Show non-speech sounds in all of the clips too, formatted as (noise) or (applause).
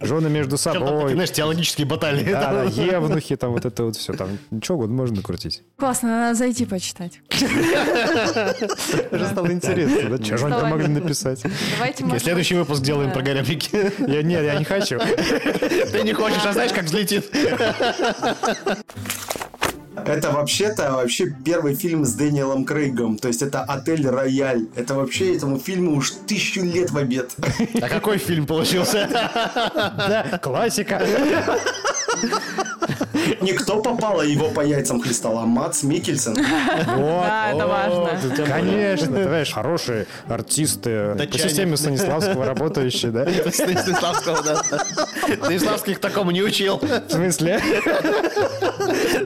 жены между собой. знаешь, теологические баталии. Да, да, (laughs) евнухи, там вот это вот все, там ничего угодно можно накрутить. Классно, надо зайти почитать. Уже стало интересно, да? Что же они там могли написать? Давайте, Следующий выпуск делаем про горяпики. Я, нет, я не хочу. Ты не хочешь, а знаешь, как взлетит? Это вообще-то вообще первый фильм с Дэниелом Крейгом. То есть это «Отель Рояль». Это вообще этому фильму уж тысячу лет в обед. А какой фильм получился? Да, классика. Никто попало его по яйцам хлестал, а Мац Микельсон. Да, это важно. Конечно, ты знаешь, хорошие артисты по системе Станиславского работающие, да? (laughs) Станиславского, да. Станиславский к такому не учил. В смысле?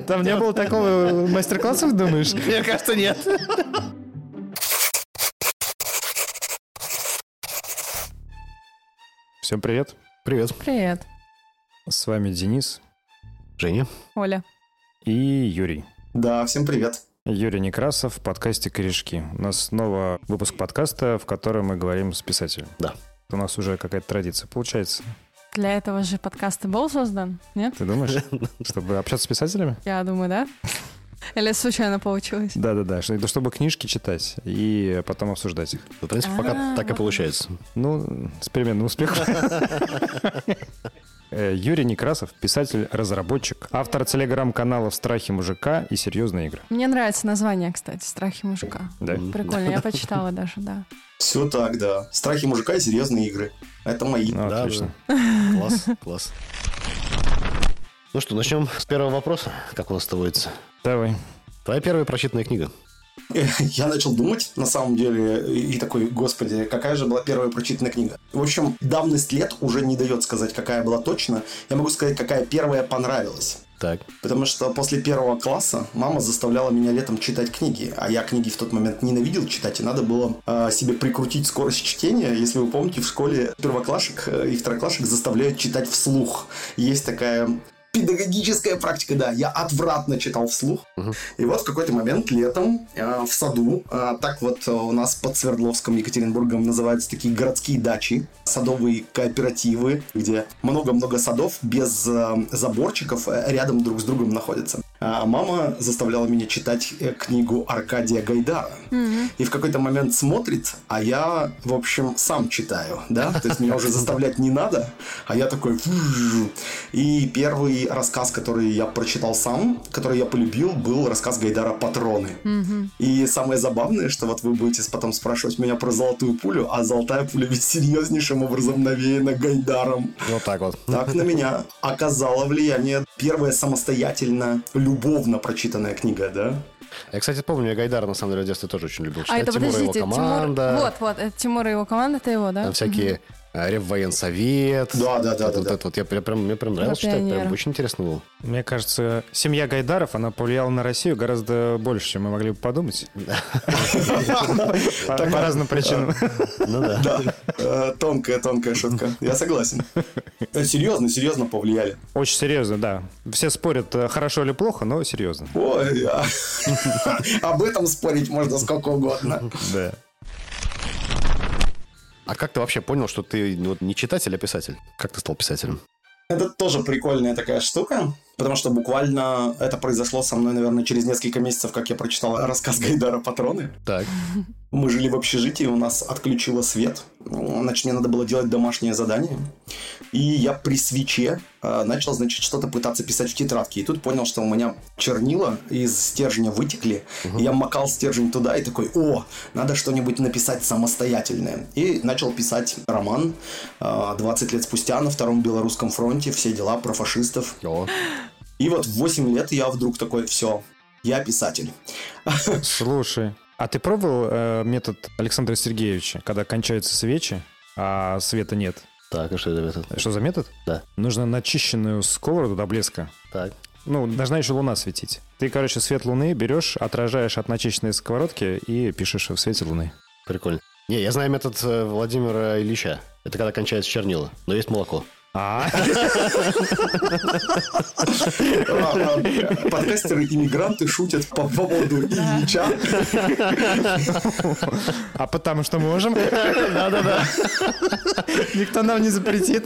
Там не было такого мастер-класса, думаешь? Мне кажется, нет. Всем привет. Привет. Привет, С вами Денис Женя. Оля. и Юрий. Да, всем привет. Юрий Некрасов в подкасте «Корешки». У нас снова выпуск подкаста, в котором мы говорим с писателем. Да. У нас уже какая-то традиция получается. Для этого же подкаст и был создан, нет? Ты думаешь? (laughs) Чтобы общаться с писателями? Я думаю, да? Или случайно получилось? Да-да-да, что- чтобы книжки читать и потом обсуждать их. В принципе, пока А, так и получается. Ну, с переменным успехом. (laughs) Э, Юрий Некрасов, писатель-разработчик, автор телеграм-каналов «Страхи мужика» и «Серьезные игры». Мне нравится название, кстати, «Страхи мужика». Да? Прикольно, я (laughs) почитала даже, да. Все так, да. Страхи мужика и серьезные игры. Это мои. Ну, Да, отлично. Класс, (laughs) класс. Ну что, начнем с первого вопроса, как у нас это водится. Давай. Твоя первая прочитанная книга. (laughs) Я начал думать, на самом деле, и такой, господи, какая же была первая прочитанная книга. В общем, давность лет уже не дает сказать, какая была точно. Я могу сказать, какая первая понравилась. Так. Потому что после первого класса мама заставляла меня летом читать книги, а я книги в тот момент ненавидел читать, и надо было э, себе прикрутить скорость чтения. Если вы помните, в школе первоклашек э, и второклашек заставляют читать вслух. Есть такая педагогическая практика, да, я отвратно читал вслух. И вот в какой-то момент летом э, в саду, э, так вот э, у нас под Свердловском, Екатеринбургом называются такие городские дачи, садовые кооперативы, где много-много садов без э, заборчиков э, рядом друг с другом находятся. А мама заставляла меня читать э, книгу Аркадия Гайдара. И в какой-то момент смотрит, а я, в общем, сам читаю, да, то есть меня уже (laughs) заставлять не надо, а я такой... И первый рассказ, который я прочитал сам, который я полюбил, был рассказ Гайдара «Патроны». И самое забавное, что вот вы будете потом спрашивать меня про «Золотую пулю», а «Золотая пуля» ведь серьезнейшим образом навеяна Гайдаром. Вот так вот. Так на меня оказало влияние первая самостоятельно, любовно прочитанная книга, да? Я, кстати, помню, я Гайдара, на самом деле, в детстве тоже очень любил А читать. это, Тимур и его подождите, Тимур... команда. Вот, вот, это Тимур и его команда, это его, да? Там всякие Реввоенсовет. Да, да, да, Вот да, это да. вот. Я прям, прям- мне прям нравилось читать, прям пионера. очень интересно было. Мне кажется, семья Гайдаров, она повлияла на Россию гораздо больше, чем мы могли бы подумать. По по разным причинам. Ну да. Да, э, тонкая, тонкая шутка. Я согласен. Э, Серьезно, серьезно повлияли. Очень серьезно, да. Все спорят, э, хорошо или плохо, но серьезно. Ой, а- (laughs) об этом спорить можно сколько угодно. Да. А как ты вообще понял, что ты вот, не читатель, а писатель? Как ты стал писателем? Это тоже прикольная такая штука, потому что буквально это произошло со мной, наверное, через несколько месяцев, как я прочитал рассказ Гайдара «Патроны». Так. Мы жили в общежитии, у нас отключило свет. Значит, мне надо было делать домашнее задание. И я при свече э, начал, значит, что-то пытаться писать в тетрадке. И тут понял, что у меня чернила из стержня вытекли. И я макал стержень туда и такой, о, надо что-нибудь написать самостоятельное. И начал писать роман э, 20 лет спустя на Втором Белорусском фронте. Все дела про фашистов. О, И вот в 8 лет я вдруг такой, все, я писатель. Слушай, а ты пробовал э, метод Александра Сергеевича, когда кончаются свечи, а света нет? так, а что это? это? Что за метод? Да. Нужно начищенную сковороду до блеска. Так. Ну, должна еще луна светить. Ты, короче, свет луны берешь, отражаешь от начищенной сковородки и пишешь в свете луны. Прикольно. Не, я знаю метод э, Владимира Ильича. Это когда кончается чернила, но есть молоко. А, Подкастеры-иммигранты шутят по поводу Ильича. а потому что можем. Да-да-да. Никто нам не запретит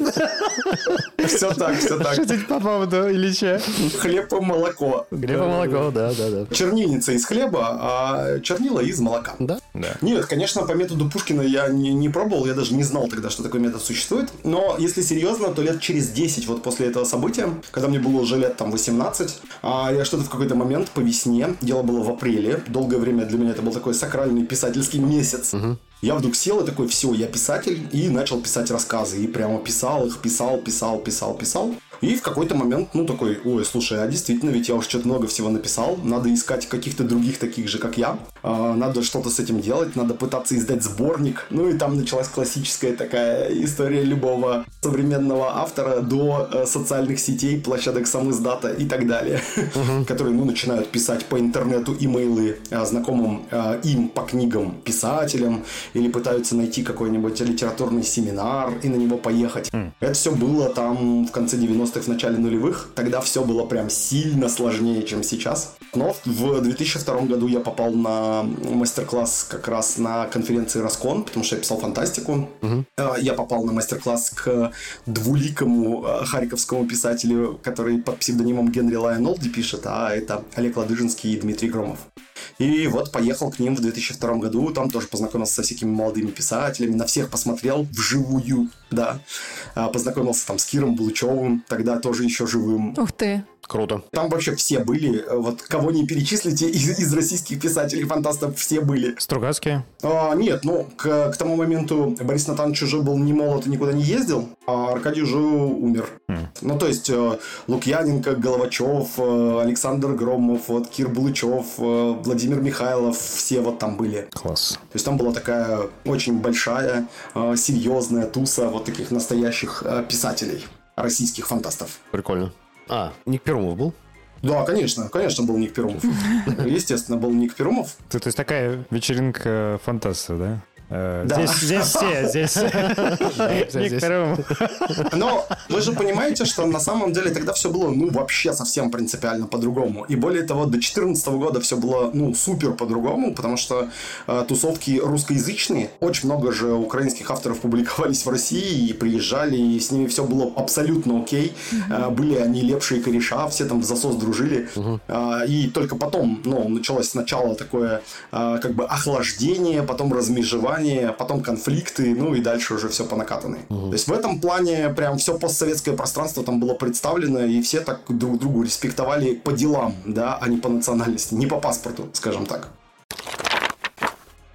Все так, все так. шутить по поводу Ильича. Хлеб и молоко. Хлеба, молоко, да, да, да. Чернильница из хлеба, а чернила из молока. Да? Да. Нет, конечно, по методу Пушкина я не, не пробовал, я даже не знал тогда, что такой метод существует. Но если серьезно, то лет через 10 вот после этого события, когда мне было уже лет там 18, а я что-то в какой-то момент по весне, дело было в апреле, долгое время для меня это был такой сакральный писательский месяц. Я вдруг сел и такой, все, я писатель, и начал писать рассказы. И прямо писал их, писал, писал, писал, писал. И в какой-то момент, ну, такой, ой, слушай, а действительно, ведь я уже что-то много всего написал, надо искать каких-то других таких же, как я, А, надо что-то с этим делать, надо пытаться издать сборник. Ну, и там началась классическая такая история любого современного автора до э, социальных сетей, площадок самиздата и так далее, которые, ну, начинают писать по интернету имейлы э, знакомым э, им по книгам писателям, или пытаются найти какой-нибудь литературный семинар и на него поехать. Это все было там в конце 90-х, в начале нулевых. Тогда все было прям сильно сложнее, чем сейчас. Но в 2002 году я попал на мастер-класс как раз на конференции Раскон, потому что я писал фантастику. Э, Я попал на мастер-класс к двуликому э, харьковскому писателю, который под псевдонимом Генри Лайон Олди пишет, а это Олег Ладыжинский и Дмитрий Громов. И вот поехал к ним в 2002 году, там тоже познакомился со всякими молодыми писателями, на всех посмотрел вживую, да. А, Познакомился там с Киром Булычевым, тогда тоже еще живым. Ух ты. Круто. Там вообще все были, э, вот кого не перечислите из, из российских писателей-фантастов, все были. Стругацкие. А, нет, ну, к, к тому моменту Борис Натанович уже был не молод и никуда не ездил, а Аркадий уже умер. Ну, то есть, э, Лукьяненко, Головачев, э, Александр Громов, вот, Кир Булычев, Владимир Михайлов, все вот там были. Класс. То есть, там была такая очень большая, серьезная туса вот таких настоящих писателей, российских фантастов. Прикольно. А, Ник Перумов был? Да, конечно, конечно, был Ник Перумов. (laughs) Естественно, был Ник Перумов. Ты, то есть такая вечеринка фантастов, да? Э, Да. Здесь, здесь все, здесь. (laughs) Перумов. Но вы же понимаете, что на самом деле тогда все было, ну, вообще совсем принципиально по-другому. И более того, до 2014 года все было, ну, супер по-другому, потому что э, тусовки русскоязычные, очень много же украинских авторов публиковались в России и приезжали, и с ними все было абсолютно окей. Э, были они лепшие кореша, все там в засос дружили. Э, и только потом, ну, началось сначала такое, э, как бы, охлаждение, потом размежевание, потом конфликты, ну, и дальше уже все по накатанной. То есть в этом плане прям все постсоветское пространство там было представлено, и все так друг другу респектовали по делам, да, а не по национальности, не по паспорту, скажем так.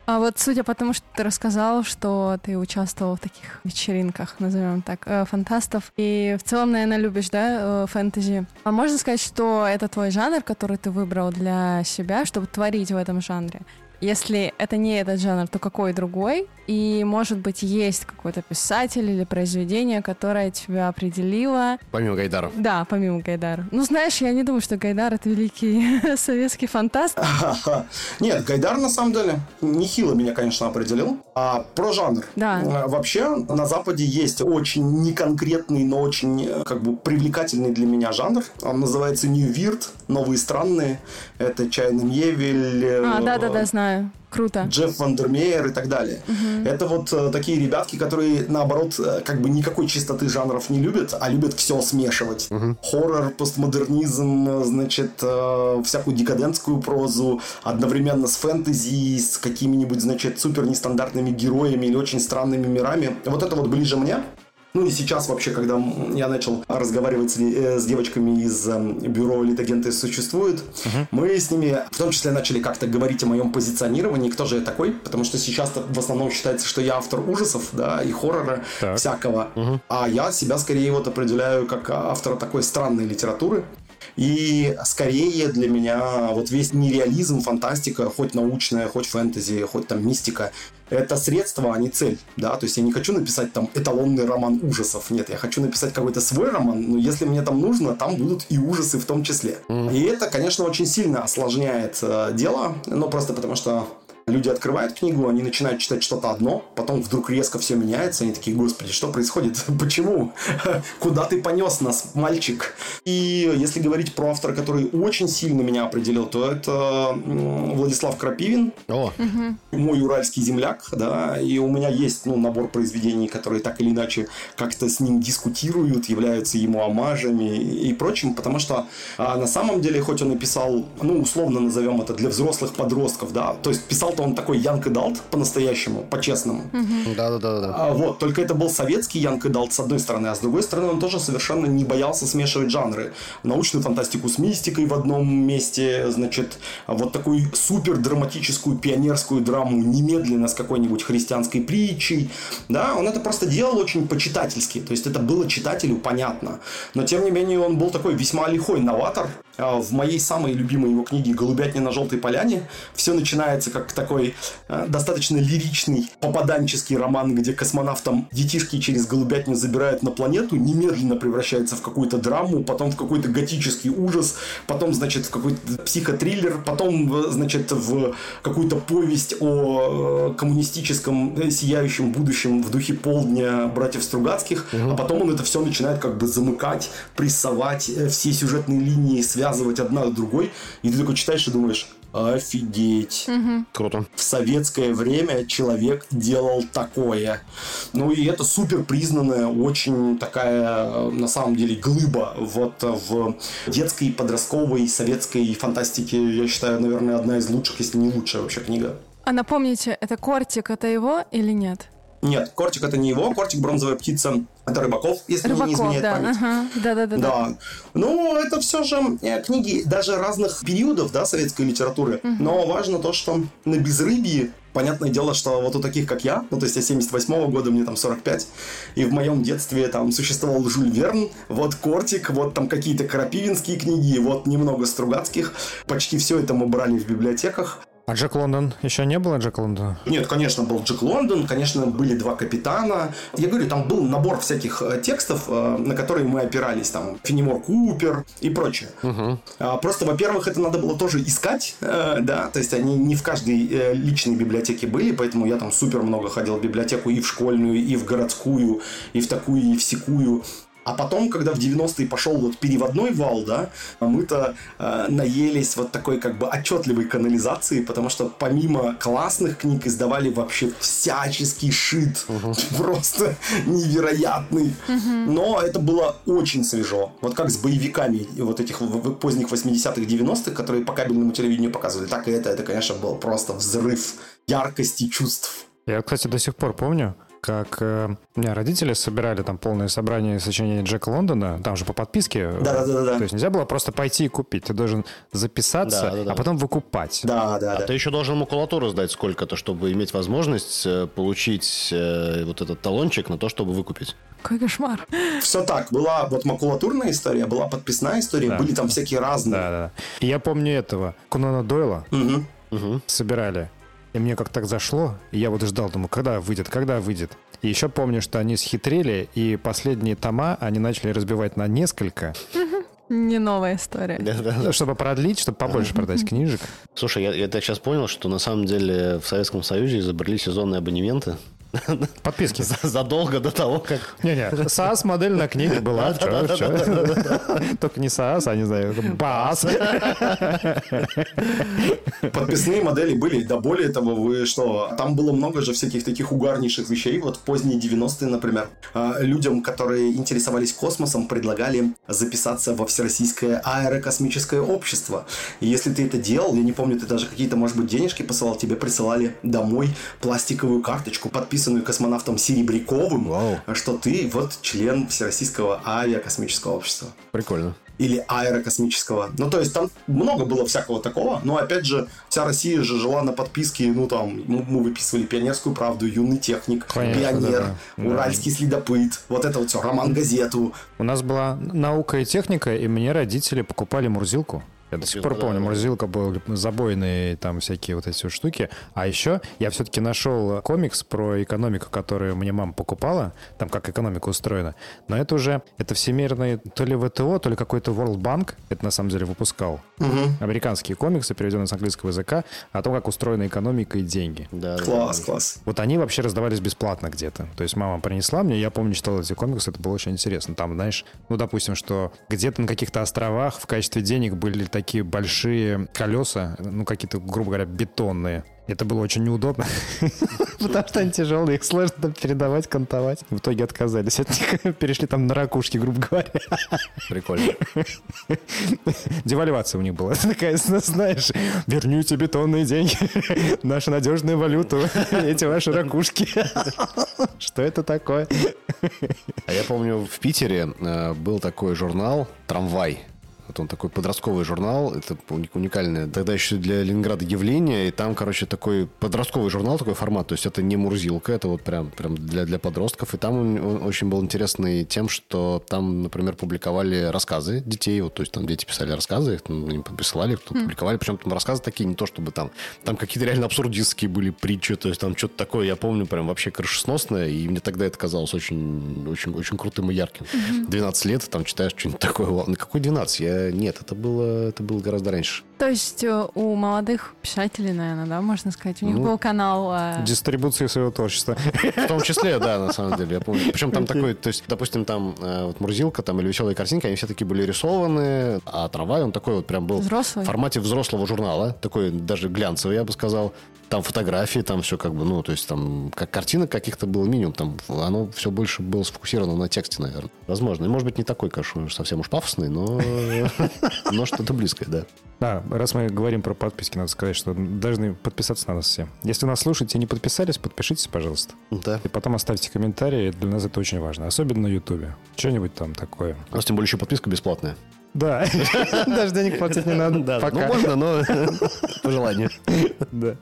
А вот судя по тому, что ты рассказал, что ты участвовал в таких вечеринках, назовем так, э, фантастов, и в целом, наверное, любишь, да, э, фэнтези. А можно сказать, что это твой жанр, который ты выбрал для себя, чтобы творить в этом жанре? Если это не этот жанр, то какой другой? И, может быть, есть какой-то писатель или произведение, которое тебя определило, Помимо Гайдаров. да, помимо Гайдара. Ну, знаешь, я не думаю, что Гайдар — это великий (laughs) советский фантаст. (laughs) Нет, Гайдар на самом деле нехило меня, конечно, определил. А про жанр. Да. Э, Вообще на Западе есть очень неконкретный, но очень э, как бы привлекательный для меня жанр. Он называется New Weird, новые странные. Это Чайна Мьевель, э, А, да-да-да, знаю. Круто. Джефф Вандермеер и так далее. Это вот э, такие ребятки, которые, наоборот, э, как бы никакой чистоты жанров не любят, а любят все смешивать. Хоррор, постмодернизм, э, значит, э, всякую декадентскую прозу, одновременно с фэнтези, с какими-нибудь, значит, супер нестандартными героями или очень странными мирами. Вот это вот ближе мне. Ну и сейчас вообще, когда я начал разговаривать с, э, с девочками из эм, бюро «Литагенты существует», мы с ними в том числе начали как-то говорить о моем позиционировании, кто же я такой, потому что сейчас в основном считается, что я автор ужасов, да, и хоррора Так. всякого, а я себя скорее вот определяю как автора такой странной литературы. И скорее для меня вот весь нереализм, фантастика, хоть научная, хоть фэнтези, хоть там мистика, это средство, а не цель, да, то есть я не хочу написать там эталонный роман ужасов, нет, я хочу написать какой-то свой роман, но если мне там нужно, там будут и ужасы в том числе. И это, конечно, очень сильно осложняет э, дело, но просто потому что Люди открывают книгу, они начинают читать что-то одно, потом вдруг резко все меняется, они такие, господи, что происходит? (laughs) Почему? (laughs) Куда ты понес нас, мальчик? И если говорить про автора, который очень сильно меня определил, то это Владислав Крапивин, О, мой уральский земляк, да, и у меня есть, ну, набор произведений, которые так или иначе как-то с ним дискутируют, являются ему омажами и прочим, потому что а, на самом деле, хоть он и писал, ну, условно назовем это для взрослых подростков, да, то есть писал-то он такой Янг Далт по-настоящему, по-честному. да-да-да. А, вот, только это был советский Янг Далт с одной стороны, а с другой стороны он тоже совершенно не боялся смешивать жанры. Научную фантастику с мистикой в одном месте, значит, вот такую супер драматическую пионерскую драму немедленно с какой-нибудь христианской притчей, да, он это просто делал очень почитательски, то есть это было читателю понятно, но тем не менее он был такой весьма лихой новатор, а, в моей самой любимой его книге «Голубятня на желтой поляне» все начинается как такой э, достаточно лиричный попаданческий роман, где космонавтам детишки через голубятню забирают на планету, немедленно превращается в какую-то драму, потом в какой-то готический ужас, потом, значит, в какой-то психотриллер, потом, э, значит, в какую-то повесть о э, коммунистическом э, сияющем будущем в духе полдня братьев Стругацких, а потом он это все начинает как бы замыкать, прессовать, все сюжетные линии связывать одна с другой, и ты такой читаешь и думаешь, офигеть. Круто. В советское время человек делал такое. Ну и это супер признанная, очень такая, на самом деле, глыба вот в детской, подростковой, советской фантастике, я считаю, наверное, одна из лучших, если не лучшая вообще книга. А напомните, это Кортик, это его или нет? Нет, Кортик это не его, Кортик бронзовая птица, это Рыбаков, если мне не Рыбаков, изменяет да. память. ага. Да-да-да. Да. Ну, это все же э, книги даже разных периодов, да, советской литературы. Но важно то, что на безрыбье Понятное дело, что вот у таких, как я, ну, то есть я 78 года, мне там 45, и в моем детстве там существовал Жюль Верн, вот Кортик, вот там какие-то Крапивинские книги, вот немного Стругацких. Почти все это мы брали в библиотеках. А Джек Лондон? Еще не было Джек Лондона? Нет, конечно, был Джек Лондон, конечно, были два капитана. Я говорю, там был набор всяких э, текстов, э, на которые мы опирались, там, Фенимор Купер и прочее. А, Просто, во-первых, это надо было тоже искать, э, да, то есть они не в каждой личной библиотеке были, поэтому я там супер много ходил в библиотеку и в школьную, и в городскую, и в такую, и в секую. А потом, когда в 90-е пошел вот переводной вал, да, мы-то э, наелись вот такой как бы отчетливой канализации, потому что помимо классных книг издавали вообще всяческий шит. (laughs) Просто невероятный. Но это было очень свежо. Вот как с боевиками вот этих поздних 80-х, 90-х, которые по кабельному телевидению показывали, так и это, это, конечно, был просто взрыв яркости чувств. Я, кстати, до сих пор помню, как э, у меня родители собирали там полное собрание сочинений Джека Лондона, там же по подписке. э, Да-да-да-да. То есть нельзя было просто пойти и купить. Ты должен записаться, Да-да-да. а потом выкупать. Да, да, А да. ты еще должен макулатуру сдать сколько-то, чтобы иметь возможность э, получить э, вот этот талончик на то, чтобы выкупить. Какой кошмар. Все так. Была вот макулатурная история, была подписная история, Да. были там всякие разные. Да, да. И я помню этого. Конана Дойла Мгм. собирали. И мне как так зашло, и я вот ждал, думаю, когда выйдет, когда выйдет. И еще помню, что они схитрили, и последние тома они начали разбивать на несколько, Не новая история. ну, чтобы продлить, чтобы побольше продать книжек. Слушай, я, я так сейчас понял, что на самом деле в Советском Союзе изобрели сезонные абонементы Подписки. за- задолго до того, как... Не-не, САС модель на книге была. Только не САС, а не знаю, БАС. Подписные модели были, да более того, вы что, там было много же всяких таких угарнейших вещей, вот в поздние 90-е, например, А, людям, которые интересовались космосом, предлагали записаться во Всероссийское аэрокосмическое общество. И если ты это делал, я не помню, ты даже какие-то, может быть, денежки посылал, тебе присылали домой пластиковую карточку, подписанную космонавтом Серебряковым, Вау. что ты вот член Всероссийского авиакосмического общества Прикольно. или аэрокосмического. Ну, то есть там много было всякого такого, но опять же, вся Россия же жила на подписке, ну, там, мы выписывали «Пионерскую правду», «Юный техник», Конечно, «Пионер», да, да. «Уральский следопыт», вот это вот все, «Роман-газету». У нас была наука и техника, и мне родители покупали Мурзилку. Я до сих пор помню, морозилка был забойные там всякие вот эти вот штуки. А еще я все-таки нашел комикс про экономику, которую мне мама покупала, там как экономика устроена. Но это уже, это всемирный то ли ВТО, то ли какой-то World Bank, это на самом деле выпускал. Угу. Американские комиксы, переведенные с английского языка, о том, как устроена экономика и деньги. Да, Класс, да. класс. Вот они вообще раздавались бесплатно где-то. То есть мама принесла мне, я помню, читал эти комиксы, это было очень интересно. Там, знаешь, ну, допустим, что где-то на каких-то островах в качестве денег были такие большие колеса, ну, какие-то, грубо говоря, бетонные. Это было очень неудобно, (laughs) потому что они тяжелые, их сложно передавать, кантовать. В итоге отказались от них, (laughs) перешли там на ракушки, грубо говоря. Прикольно. (laughs) Девальвация у них была такая, знаешь, верните бетонные деньги, нашу надежную валюту, эти ваши ракушки. Что это такое? А я помню, в Питере э, был такой журнал «Трамвай». Вот он такой подростковый журнал, это уни- уникальное тогда еще для Ленинграда явление, и там, короче, такой подростковый журнал, такой формат, то есть это не Мурзилка, это вот прям, прям для, для подростков, и там он, он очень был интересный тем, что там, например, публиковали рассказы детей, вот, то есть там дети писали рассказы, их там, им присылали, кто публиковали, причем там рассказы такие, не то чтобы там, там какие-то реально абсурдистские были притчи, то есть там что-то такое, я помню, прям вообще крышесносное, и мне тогда это казалось очень, очень, очень крутым и ярким. 12 лет, там читаешь что-нибудь такое, ну какой 12? Я, нет, это было, это было гораздо раньше. То есть э, у молодых писателей, наверное, да, можно сказать, у них Ну, был канал... э, Дистрибуции своего творчества. В том числе, да, на самом деле, я помню. Причем там такой, то есть, допустим, там э, вот Мурзилка там или веселые картинки, они все такие были рисованы, а трамвай, он такой вот прям был Взрослый? в формате взрослого журнала, такой даже глянцевый, я бы сказал. Там фотографии, там все как бы, ну, то есть там как картинок каких-то было минимум, там оно все больше было сфокусировано на тексте, наверное. Возможно. И может быть не такой, конечно, уж совсем уж пафосный, но, (laughs) но что-то близкое, да. Да, раз мы говорим про подписки, надо сказать, что должны подписаться на нас все. Если нас слушаете и не подписались, подпишитесь, пожалуйста. Да. И потом оставьте комментарии, для нас это очень важно. Особенно на Ютубе. Что-нибудь там такое. У нас тем более еще подписка бесплатная. Да, (laughs) даже денег платить не надо. Да, Пока. ну можно, но (laughs) по желанию. Да.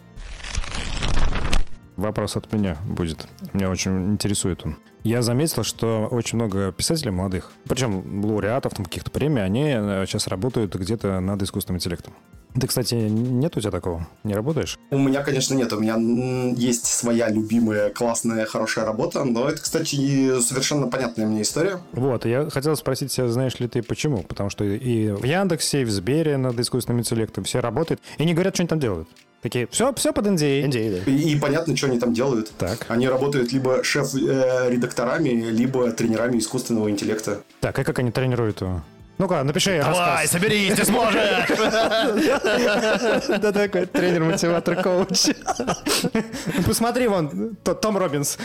Вопрос от меня будет. Меня очень интересует он. Я заметил, что очень много писателей молодых, причем лауреатов там каких-то премий, они э, сейчас работают где-то над искусственным интеллектом. Ты, кстати, нет у тебя такого? Не работаешь? У меня, конечно, нет. У меня есть своя любимая, классная, хорошая работа. Но это, кстати, совершенно понятная мне история. Вот, я хотел спросить тебя, знаешь ли ты почему? Потому что и в Яндексе, и в Сбере над искусственным интеллектом все работают, и не говорят, что они там делают. Такие, все, все под NDA. NDA, да. И, и понятно, что они там делают. Так. Они работают либо шеф-редакторами, либо тренерами искусственного интеллекта. Так, и как они тренируют его? Ну-ка, напиши рассказ. соберись, ты сможешь! Да такой тренер-мотиватор коуч. Посмотри, вон, то- Том Робинс.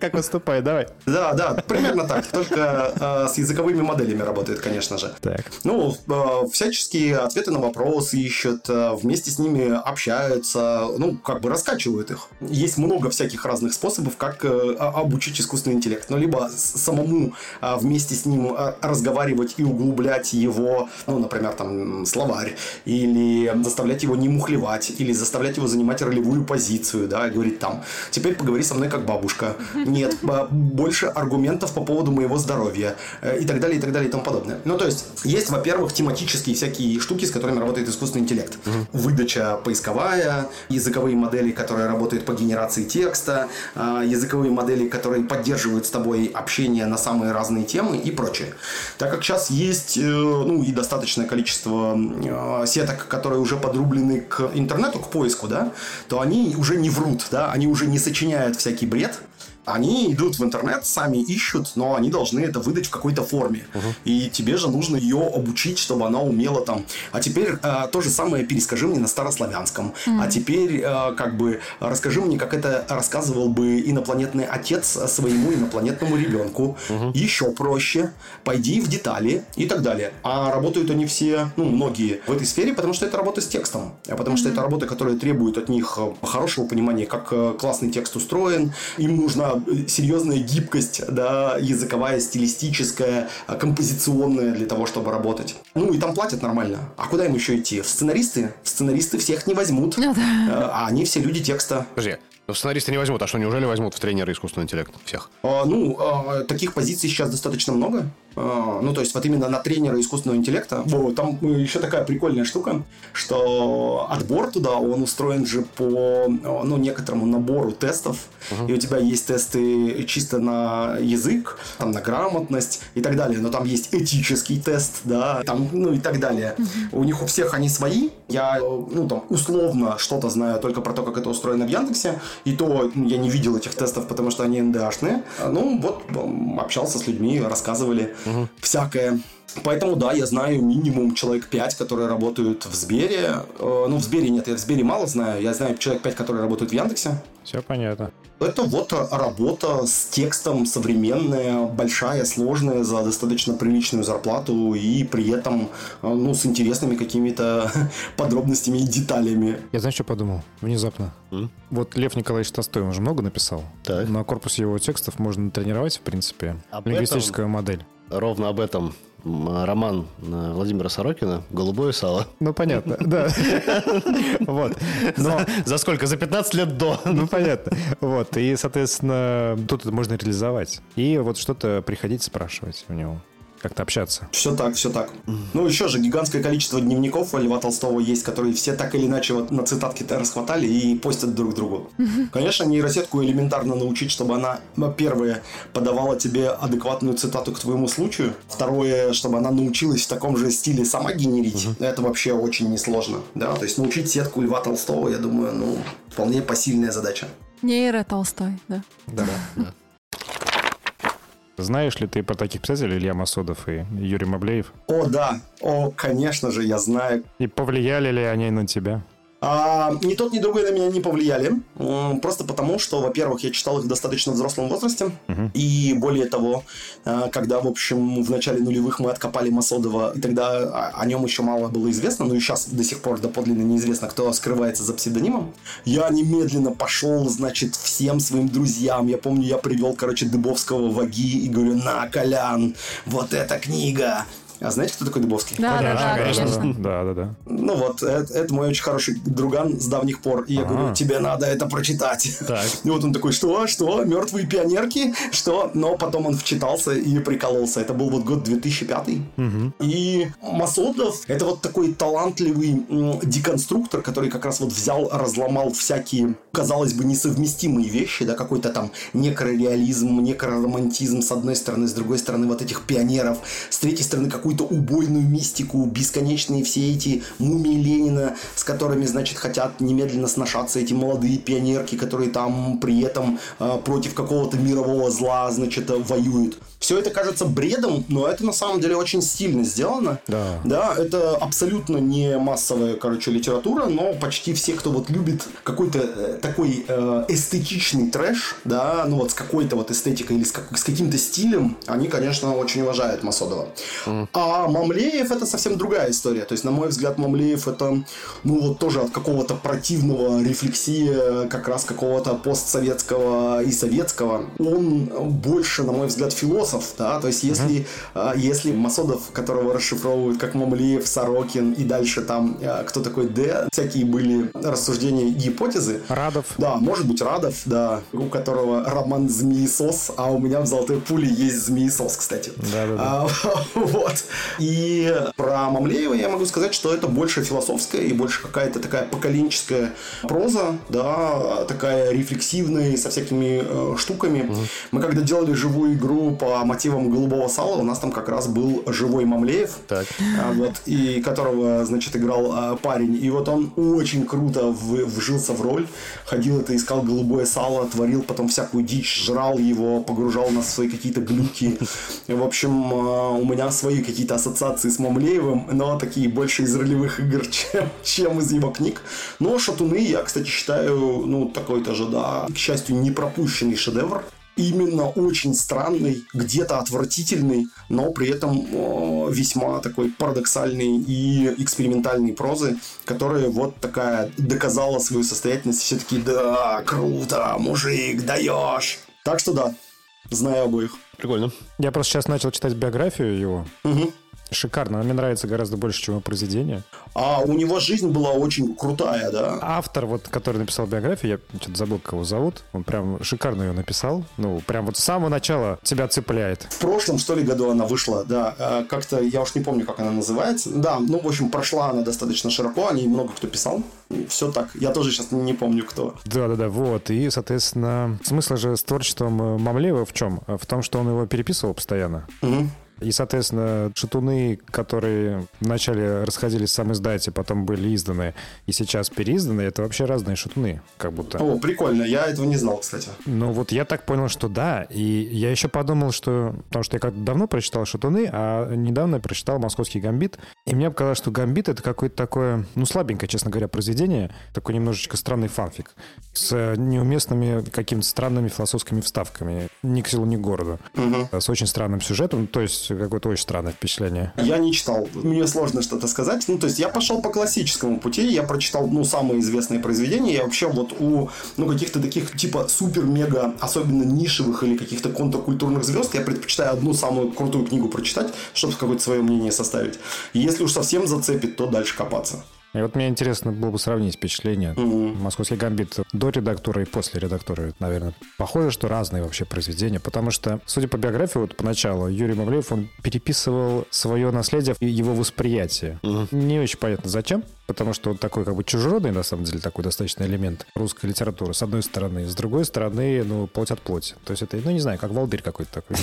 Как выступает, давай. Да, да, примерно так. Только э, с языковыми моделями работает, конечно же. Так. Ну, э, всяческие ответы на вопросы ищут, э, вместе с ними общаются, ну, как бы раскачивают их. Есть много всяких разных способов, как обучить искусственный интеллект. Ну, либо самому вместе с ним разговаривать и углублять его, ну, например, там, словарь, или заставлять его не мухлевать, или заставлять его занимать ролевую позицию, да, и говорить там, теперь поговори со мной как бабушка. Нет, больше аргументов по поводу моего здоровья, э, и так далее, и так далее, и тому подобное. Ну, то есть, есть, во-первых, тематические всякие штуки, с которыми работает искусственный интеллект. Выдача поисковая, языковые модели, которые работают по генерации текста, э, языковые модели, которые поддерживают с тобой общение на самые разные темы и прочее. Так как сейчас есть, э, ну, и достаточное количество э, сеток, которые уже подрублены к интернету, к поиску, да, то они уже не врут, да, они уже не сочиняют всякий бред, они идут в интернет, сами ищут, но они должны это выдать в какой-то форме. И тебе же нужно ее обучить, чтобы она умела там. А теперь э, то же самое перескажи мне на старославянском. А теперь э, как бы расскажи мне, как это рассказывал бы инопланетный отец своему инопланетному ребенку. Еще проще. Пойди в детали и так далее. А работают они все, ну, многие в этой сфере, потому что это работа с текстом. А потому что это работа, которая требует от них э, хорошего понимания, как э, классный текст устроен. Им нужна серьезная гибкость, да, языковая, стилистическая, э, композиционная для того, чтобы работать. Ну, и там платят нормально. А куда им еще идти? В сценаристы? В сценаристы всех не возьмут. Ну да. Э, А они все люди текста. Подожди, Но сценаристы не возьмут, а что, неужели возьмут в тренеры искусственного интеллекта всех? А, ну, а, таких позиций сейчас достаточно много. А, ну, то есть, вот именно на тренера искусственного интеллекта. Во, там еще такая прикольная штука, что отбор туда, он устроен же по ну, некоторому набору тестов. Uh-huh. И у тебя есть тесты чисто на язык, там, на грамотность и так далее. Но там есть этический тест, да, там, ну и так далее. У них у всех они свои. Я, ну, там, условно что-то знаю только про то, как это устроено в Яндексе. И то я не видел этих тестов, потому что они НДАшные. Ну, вот общался с людьми, рассказывали угу. всякое. Поэтому, да, я знаю минимум человек 5, которые работают в Сбере. Э, ну, в Сбере нет, я в Сбере мало знаю. Я знаю человек 5, которые работают в Яндексе. Все понятно. Это вот работа с текстом современная, большая, сложная, за достаточно приличную зарплату и при этом э, ну, с интересными какими-то (laughs) подробностями и деталями. Я знаешь, что подумал? Внезапно. Mm? Вот Лев Николаевич Толстой, он же много написал. Так. На корпусе его текстов можно тренировать, в принципе, Об лингвистическую модель. Ровно об этом роман Владимира Сорокина «Голубое сало». Ну, понятно, да. (laughs) Вот. Но... За сколько? За 15 лет до. Ну, понятно. Вот. И, соответственно, тут это можно реализовать. И вот что-то приходить спрашивать у него как-то общаться. Все так, все так. Ну, еще же гигантское количество дневников у Льва Толстого есть, которые все так или иначе вот на цитатки-то расхватали и постят друг другу. Конечно, нейросетку элементарно научить, чтобы она, первое, подавала тебе адекватную цитату к твоему случаю. Второе, чтобы она научилась в таком же стиле сама генерить. Это вообще очень несложно. Да, то есть научить сетку Льва Толстого, я думаю, ну, вполне посильная задача. Нейро Толстой, да. Да, да. Знаешь ли ты про таких писателей Илья Масодов и Юрий Маблеев? О, да. О, конечно же, я знаю. И повлияли ли они на тебя? А, ни тот, ни другой на меня не повлияли. Просто потому, что, во-первых, я читал их в достаточно взрослом возрасте. Uh-huh. И более того, а, когда, в общем, в начале нулевых мы откопали Масодова, и тогда о нем еще мало было известно, но и сейчас до сих пор доподлинно неизвестно, кто скрывается за псевдонимом. Я немедленно пошел, значит, всем своим друзьям. Я помню, я привел, короче, Дыбовского в Аги и говорю, на, Колян, вот эта книга. А знаете, кто такой Дубовский? Да, да, да, конечно. Да, да, да. Ну вот, это, это мой очень хороший друган с давних пор. И я ага. говорю, тебе надо это прочитать. Так. И вот он такой, что, что, мертвые пионерки, что? Но потом он вчитался и прикололся. Это был вот год 2005. Угу. И Масодов, это вот такой талантливый деконструктор, который как раз вот взял, разломал всякие, казалось бы, несовместимые вещи, да, какой-то там некрореализм, некроромантизм с одной стороны, с другой стороны вот этих пионеров, с третьей стороны как какую-то убойную мистику, бесконечные все эти мумии Ленина, с которыми, значит, хотят немедленно сношаться эти молодые пионерки, которые там при этом э, против какого-то мирового зла, значит, воюют. Все это кажется бредом, но это на самом деле очень стильно сделано. Да. Да, это абсолютно не массовая, короче, литература, но почти все, кто вот любит какой-то э, такой э, эстетичный трэш, да, ну вот с какой-то вот эстетикой или с, как, с каким-то стилем, они, конечно, очень уважают Масодова. Mm. А Мамлеев это совсем другая история. То есть, на мой взгляд, Мамлеев это, ну вот тоже от какого-то противного рефлексии, как раз какого-то постсоветского и советского. Он больше, на мой взгляд, философ, да, то есть, если, uh-huh. если Масодов, которого расшифровывают как Мамлеев, Сорокин и дальше там а, кто такой Д, всякие были рассуждения и гипотезы. Радов. Да, может быть, Радов, да, у которого роман «Змеесос», а у меня в «Золотой пуле» есть «Змеесос», кстати. Да-да-да. А, (laughs) вот. И про Мамлеева я могу сказать, что это больше философская и больше какая-то такая поколенческая проза, да, такая рефлексивная, со всякими э, штуками. Угу. Мы когда делали живую игру по мотивам «Голубого сала», у нас там как раз был живой Мамлеев, так. А, вот, и которого, значит, играл а, парень. И вот он очень круто в, вжился в роль, ходил это, искал голубое сало, творил потом всякую дичь, жрал его, погружал нас в свои какие-то глюки. В общем, а, у меня свои какие какие-то ассоциации с Мамлеевым, но такие больше из ролевых игр, (laughs) чем, чем из его книг. Но «Шатуны» я, кстати, считаю, ну, такой тоже, да, к счастью, не пропущенный шедевр именно очень странный, где-то отвратительный, но при этом э, весьма такой парадоксальный и экспериментальный прозы, которая вот такая доказала свою состоятельность. Все таки да, круто, мужик, даешь. Так что да, знаю обоих. Прикольно. Я просто сейчас начал читать биографию его. Угу. Шикарно. Мне нравится гораздо больше, чем его произведение. А у него жизнь была очень крутая, да? Автор, вот, который написал биографию, я что-то забыл, кого зовут, он прям шикарно ее написал. Ну, прям вот с самого начала тебя цепляет. В прошлом, что ли, году она вышла, да. А, как-то, я уж не помню, как она называется. Да, ну, в общем, прошла она достаточно широко, о ней много кто писал. Все так. Я тоже сейчас не помню, кто. Да-да-да, вот. И, соответственно, смысл же с творчеством э, Мамлеева в чем? В том, что он его переписывал постоянно. Угу. И, соответственно, шатуны, которые вначале расходились в сам издате, потом были изданы и сейчас переизданы, это вообще разные шатуны, как будто. О, прикольно, я этого не знал, кстати. Ну вот я так понял, что да. И я еще подумал, что... Потому что я как-то давно прочитал шатуны, а недавно прочитал «Московский гамбит». И мне показалось, что гамбит — это какое-то такое, ну, слабенькое, честно говоря, произведение. Такой немножечко странный фанфик. С неуместными какими-то странными философскими вставками. Ни к селу, ни к городу. Угу. С очень странным сюжетом. То есть какое-то очень странное впечатление. Я не читал, мне сложно что-то сказать. Ну, то есть я пошел по классическому пути, я прочитал, ну, самые известные произведения. Я вообще вот у, ну, каких-то таких, типа, супер-мега, особенно нишевых или каких-то контркультурных звезд, я предпочитаю одну самую крутую книгу прочитать, чтобы какое-то свое мнение составить. И если уж совсем зацепит, то дальше копаться. И вот мне интересно было бы сравнить впечатление. Угу. «Московский гамбит» до редактора и после редактора, наверное. Похоже, что разные вообще произведения, потому что, судя по биографии, вот поначалу Юрий Мавлеев, он переписывал свое наследие и его восприятие. Угу. Не очень понятно, зачем, потому что он такой как бы чужеродный, на самом деле, такой достаточно элемент русской литературы, с одной стороны. С другой стороны, ну, плоть от плоти. То есть это, ну, не знаю, как волдырь какой-то такой.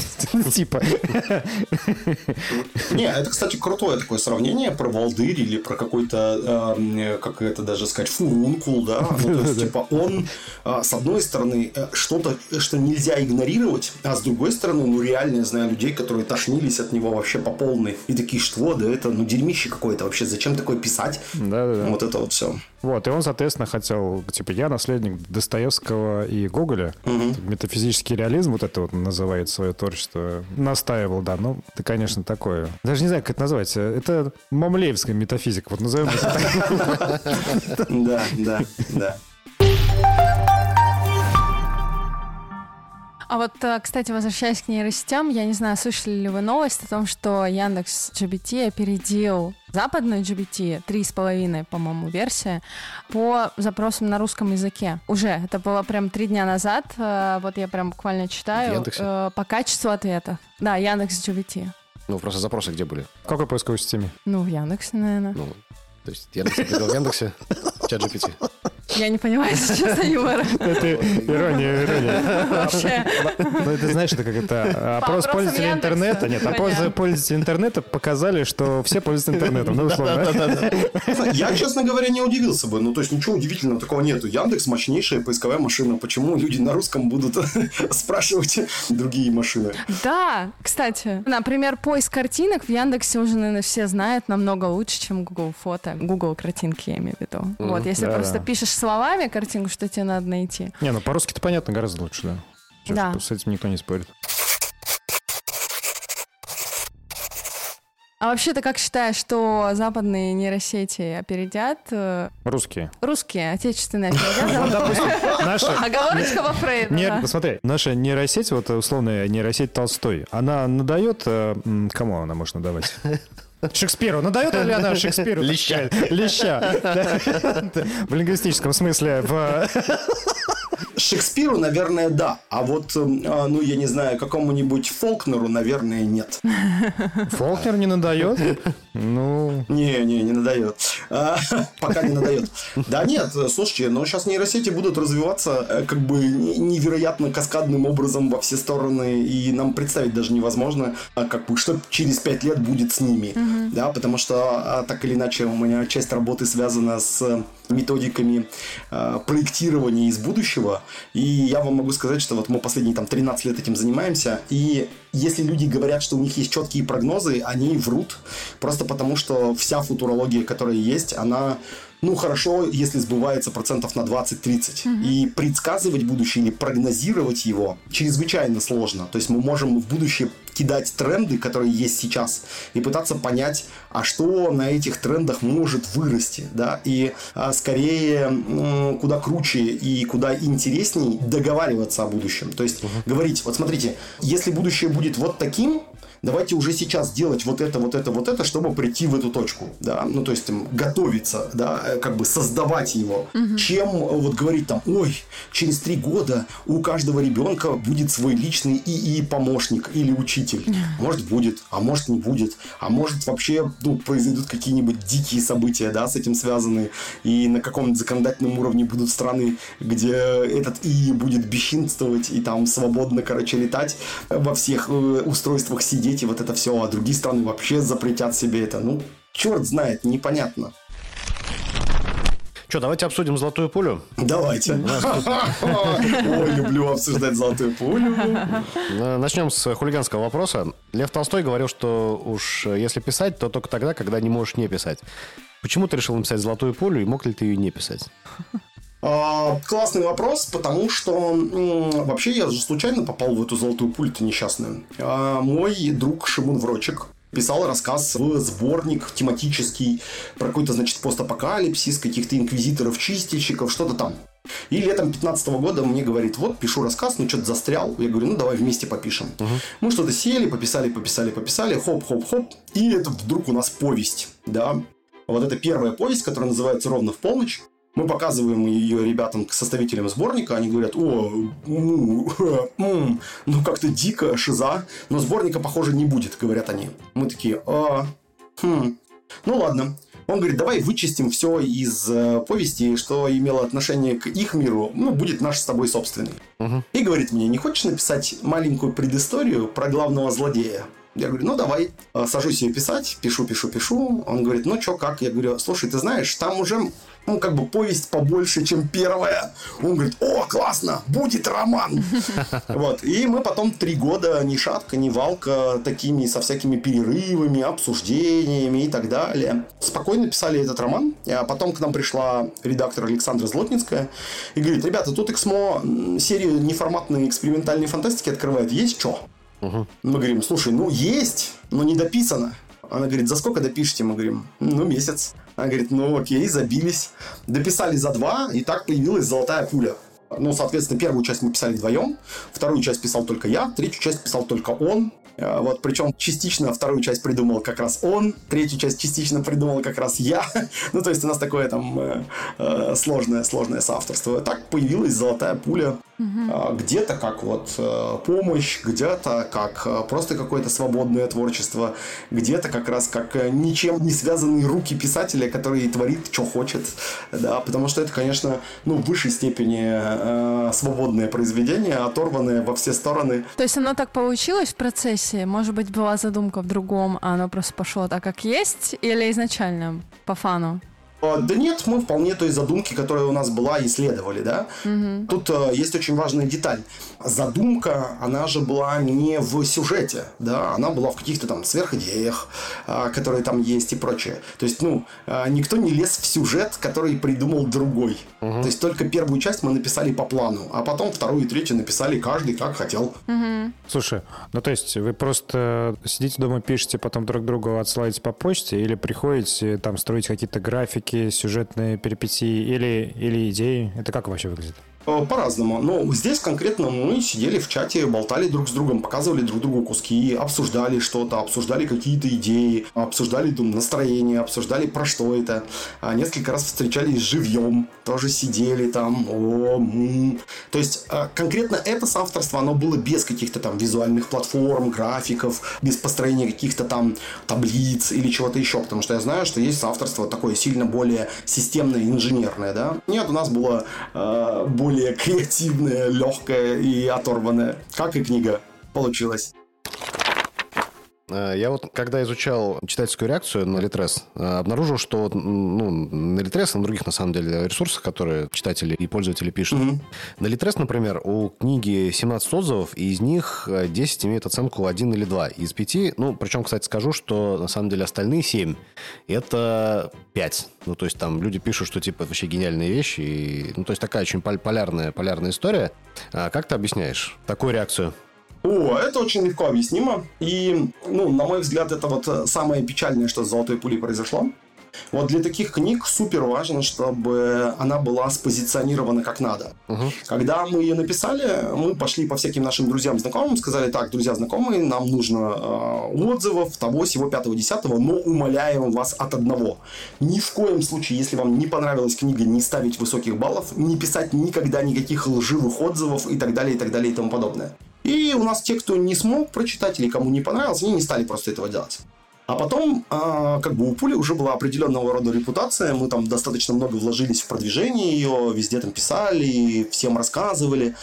(laughs) Типа. (laughs) Не, это, кстати, крутое такое сравнение про волдырь или про какой-то, э, как это даже сказать, фурункул, да? (laughs) Ну, то есть, типа, он, э, с одной стороны, э, что-то, что нельзя игнорировать, а с другой стороны, ну, реально я знаю людей, которые тошнились от него вообще по полной. И такие, что, да это, ну, дерьмище какое-то вообще, зачем такое писать? Да-да-да. Вот это вот все. Вот, и он, соответственно, хотел, типа, я наследник Достоевского и Гоголя. Метафизический реализм, вот это вот называет свое творчество. Настаивал, да, ну, это, конечно, такое. Даже не знаю, как это назвать. Это мамлеевская метафизика, вот назовем это так. (laughs) Да, да, да. А вот, э, кстати, возвращаясь к нейросетям, я не знаю, слышали ли вы новость о том, что Яндекс GBT опередил западную GBT, 3,5, по-моему, версия, по запросам на русском языке. Уже, это было прям три дня назад, э, вот я прям буквально читаю, э, по качеству ответов. Да, Яндекс GBT. Ну, просто запросы где были? В какой поисковой системе? Ну, в Яндексе, наверное. Ну, то есть Яндекс в Яндексе, (laughs) чат GPT. Я не понимаю (laughs) сейчас юмора. (laughs) Это ирония, ирония. Вообще. Ну, это знаешь, это как это опрос опросам пользователей интернета. Нет, опрос Понятно. пользователей интернета показали, что все пользуются интернетом. Ну, условно. Я, честно говоря, не удивился бы. Ну, то есть, ничего удивительного такого нету. Яндекс мощнейшая поисковая машина. Почему люди на русском будут (laughs) спрашивать другие машины? Да, кстати, например, поиск картинок в Яндексе уже, наверное, все знают намного лучше, чем Google фото. Google картинки, я имею в виду. Вот, если просто пишешь словами картинку, что тебе надо найти. Не, ну по-русски-то понятно гораздо лучше, да. Ж, Да. С этим никто не спорит. А вообще ты как считаешь, что западные нейросети опередят э, Русские. русские, отечественные опередят наша... (laughs) Оговорочка во Фрейда. Не, да. ну, смотри, наша нейросеть, вот условная нейросеть Толстой, она надает... э, Кому она может надавать? Шекспиру. Надает ли она Шекспиру? Леща. Леща. (laughs) (laughs) В лингвистическом смысле. В... Шекспиру, наверное, да. А вот, эм, а, ну, я не знаю, какому-нибудь Фолкнеру, наверное, нет. Фолкнер не надает? Ну... Не, не, не надает. А, Пока не надает. Да нет, слушайте, но сейчас нейросети будут развиваться э, как бы не- невероятно каскадным образом во все стороны, и нам представить даже невозможно, а, как бы, что через пять лет будет с ними. Да, потому что так или иначе у меня часть работы связана с методиками э, проектирования из будущего. И я вам могу сказать, что вот мы последние там 13 лет этим занимаемся. И если люди говорят, что у них есть четкие прогнозы, они врут. Просто потому, что вся футурология, которая есть, она ну, хорошо, если сбывается процентов на 20-30. И предсказывать будущее или прогнозировать его чрезвычайно сложно. То есть мы можем в будущее кидать тренды, которые есть сейчас, и пытаться понять, а что на этих трендах может вырасти, да, и а, скорее м, куда круче и куда интересней договариваться о будущем. То есть говорить, вот смотрите, если будущее будет вот таким, давайте уже сейчас делать вот это, вот это, вот это, чтобы прийти в эту точку, да, ну, то есть там, готовиться, да, э, как бы создавать его, угу. чем э, вот говорить там, ой, через три года у каждого ребенка будет свой личный ИИ-помощник или учитель. Может, будет, а может, не будет, а может, вообще, ну, произойдут какие-нибудь дикие события, да, с этим связаны, и на каком-нибудь законодательном уровне будут страны, где этот ИИ будет бесчинствовать и там свободно, короче, летать во всех э, устройствах сидеть и вот это все, а другие страны вообще запретят себе это. Ну, черт знает, непонятно. Что, давайте обсудим золотую пулю? Давайте. (laughs) Ой, люблю обсуждать золотую пулю. Начнем с хулиганского вопроса. Лев Толстой говорил, что уж если писать, то только тогда, когда не можешь не писать. Почему ты решил написать золотую пулю и мог ли ты ее не писать? А, классный вопрос, потому что вообще я же случайно попал в эту золотую пулю-то несчастную. А, мой друг Шимон Врочек писал рассказ в сборник тематический про какой-то, значит, постапокалипсис, каких-то инквизиторов-чистильщиков, что-то там. И летом 15 года мне говорит, вот, пишу рассказ, ну, что-то застрял. Я говорю, ну, давай вместе попишем. Угу. Мы что-то сели, пописали, пописали, пописали, хоп-хоп-хоп. И это вдруг у нас повесть, да. Вот это первая повесть, которая называется «Ровно в полночь». Мы показываем ее ребятам, составителям сборника, они говорят, о, ну, ну как-то дико, шиза, но сборника, похоже, не будет, говорят они. Мы такие, а, хм, ну ладно. Он говорит, давай вычистим все из э, повести, что имело отношение к их миру, ну, будет наш с тобой собственный. Угу. И говорит мне, не хочешь написать маленькую предысторию про главного злодея? Я говорю, ну давай. А, сажусь ее писать, пишу, пишу, пишу. Он говорит, ну что, как? Я говорю, слушай, ты знаешь, там уже ну, как бы повесть побольше, чем первая. Он говорит, о, классно, будет роман. (laughs) Вот. И мы потом три года ни шатка, ни валка такими со всякими перерывами, обсуждениями и так далее. Спокойно писали этот роман. А потом к нам пришла редактор Александра Злотницкая и говорит, ребята, тут Эксмо серию неформатной экспериментальной фантастики открывает. Есть что? Угу. Мы говорим, слушай, ну есть, но не дописано. Она говорит, за сколько допишете? Мы говорим, ну месяц. Она говорит, ну окей, забились. Дописали за два, и так появилась золотая пуля. Ну, соответственно, первую часть мы писали вдвоем, вторую часть писал только я, третью часть писал только он. А, вот, причем частично вторую часть придумал как раз он, третью часть частично придумал как раз я. (laughs) ну, то есть у нас такое там э, э, сложное соавторство. Так появилась золотая пуля. Угу. Где-то как вот э, помощь, где-то как э, просто какое-то свободное творчество, где-то как раз как э, ничем не связанные руки писателя, который творит, что хочет. Да, потому что это, конечно, ну, в высшей степени э, свободное произведение, оторванное во все стороны. То есть оно так получилось в процессе? Может быть, была задумка в другом, а оно просто пошло так, как есть? Или изначально по фану? А, да нет, мы вполне той задумки, которая у нас была, исследовали, да. Угу. Тут э, есть очень важная деталь. Задумка, она же была не в сюжете, да, она была в каких-то там сверхидеях, э, которые там есть и прочее. То есть, ну, э, никто не лез в сюжет, который придумал другой. Угу. То есть, только первую часть мы написали по плану, а потом вторую и третью написали каждый как хотел. Угу. Слушай, ну то есть вы просто сидите дома, пишете, потом друг другу отсылаете по почте или приходите там строить какие-то графики, какие сюжетные перипетии или, или идеи? Это как вообще выглядит? Э, по-разному. Но здесь конкретно мы сидели в чате, болтали друг с другом, показывали друг другу куски, обсуждали что-то, обсуждали какие-то идеи, обсуждали там, настроение, обсуждали про что это. А несколько раз встречались живьем, тоже сидели там. То есть э, конкретно это соавторство, оно было без каких-то там визуальных платформ, графиков, без построения каких-то там таблиц или чего-то еще. Потому что я знаю, что есть соавторство такое сильно более системное, инженерное. Да? Нет, у нас было э, более более креативная, легкая и оторванная, как и книга получилась. Э, я вот, когда изучал читательскую реакцию на Литрес, э, обнаружил, что ну, на Литрес, на других, на самом деле, ресурсах, которые читатели и пользователи пишут. Mm-hmm. На Литрес, например, у книги 17 отзывов, и из них 10 э, имеют оценку 1 или 2 из 5. Ну, причем, кстати, скажу, что на самом деле остальные 7 – это 5. Ну, то есть там люди пишут, что типа вообще гениальные вещи. И, ну, то есть такая очень полярная, полярная история. А как ты объясняешь такую реакцию? О, это очень легко объяснимо. И, ну, на мой взгляд, это вот самое печальное, что с «Золотой пулей» произошло. Вот для таких книг супер важно, чтобы она была спозиционирована как надо. Угу. Когда мы ее написали, мы пошли по всяким нашим друзьям, знакомым, сказали, так, друзья, знакомые, нам нужно э, отзывов того, всего, пятого, десятого, но умоляем вас от одного. Ни в коем случае, если вам не понравилась книга, не ставить высоких баллов, не писать никогда никаких лживых отзывов и так далее, и так далее, и тому подобное. И у нас те, кто не смог прочитать или кому не понравилось, они не стали просто этого делать. А потом, а, как бы у Пули уже была определенного рода репутация, мы там достаточно много вложились в продвижение ее, везде там писали, всем рассказывали.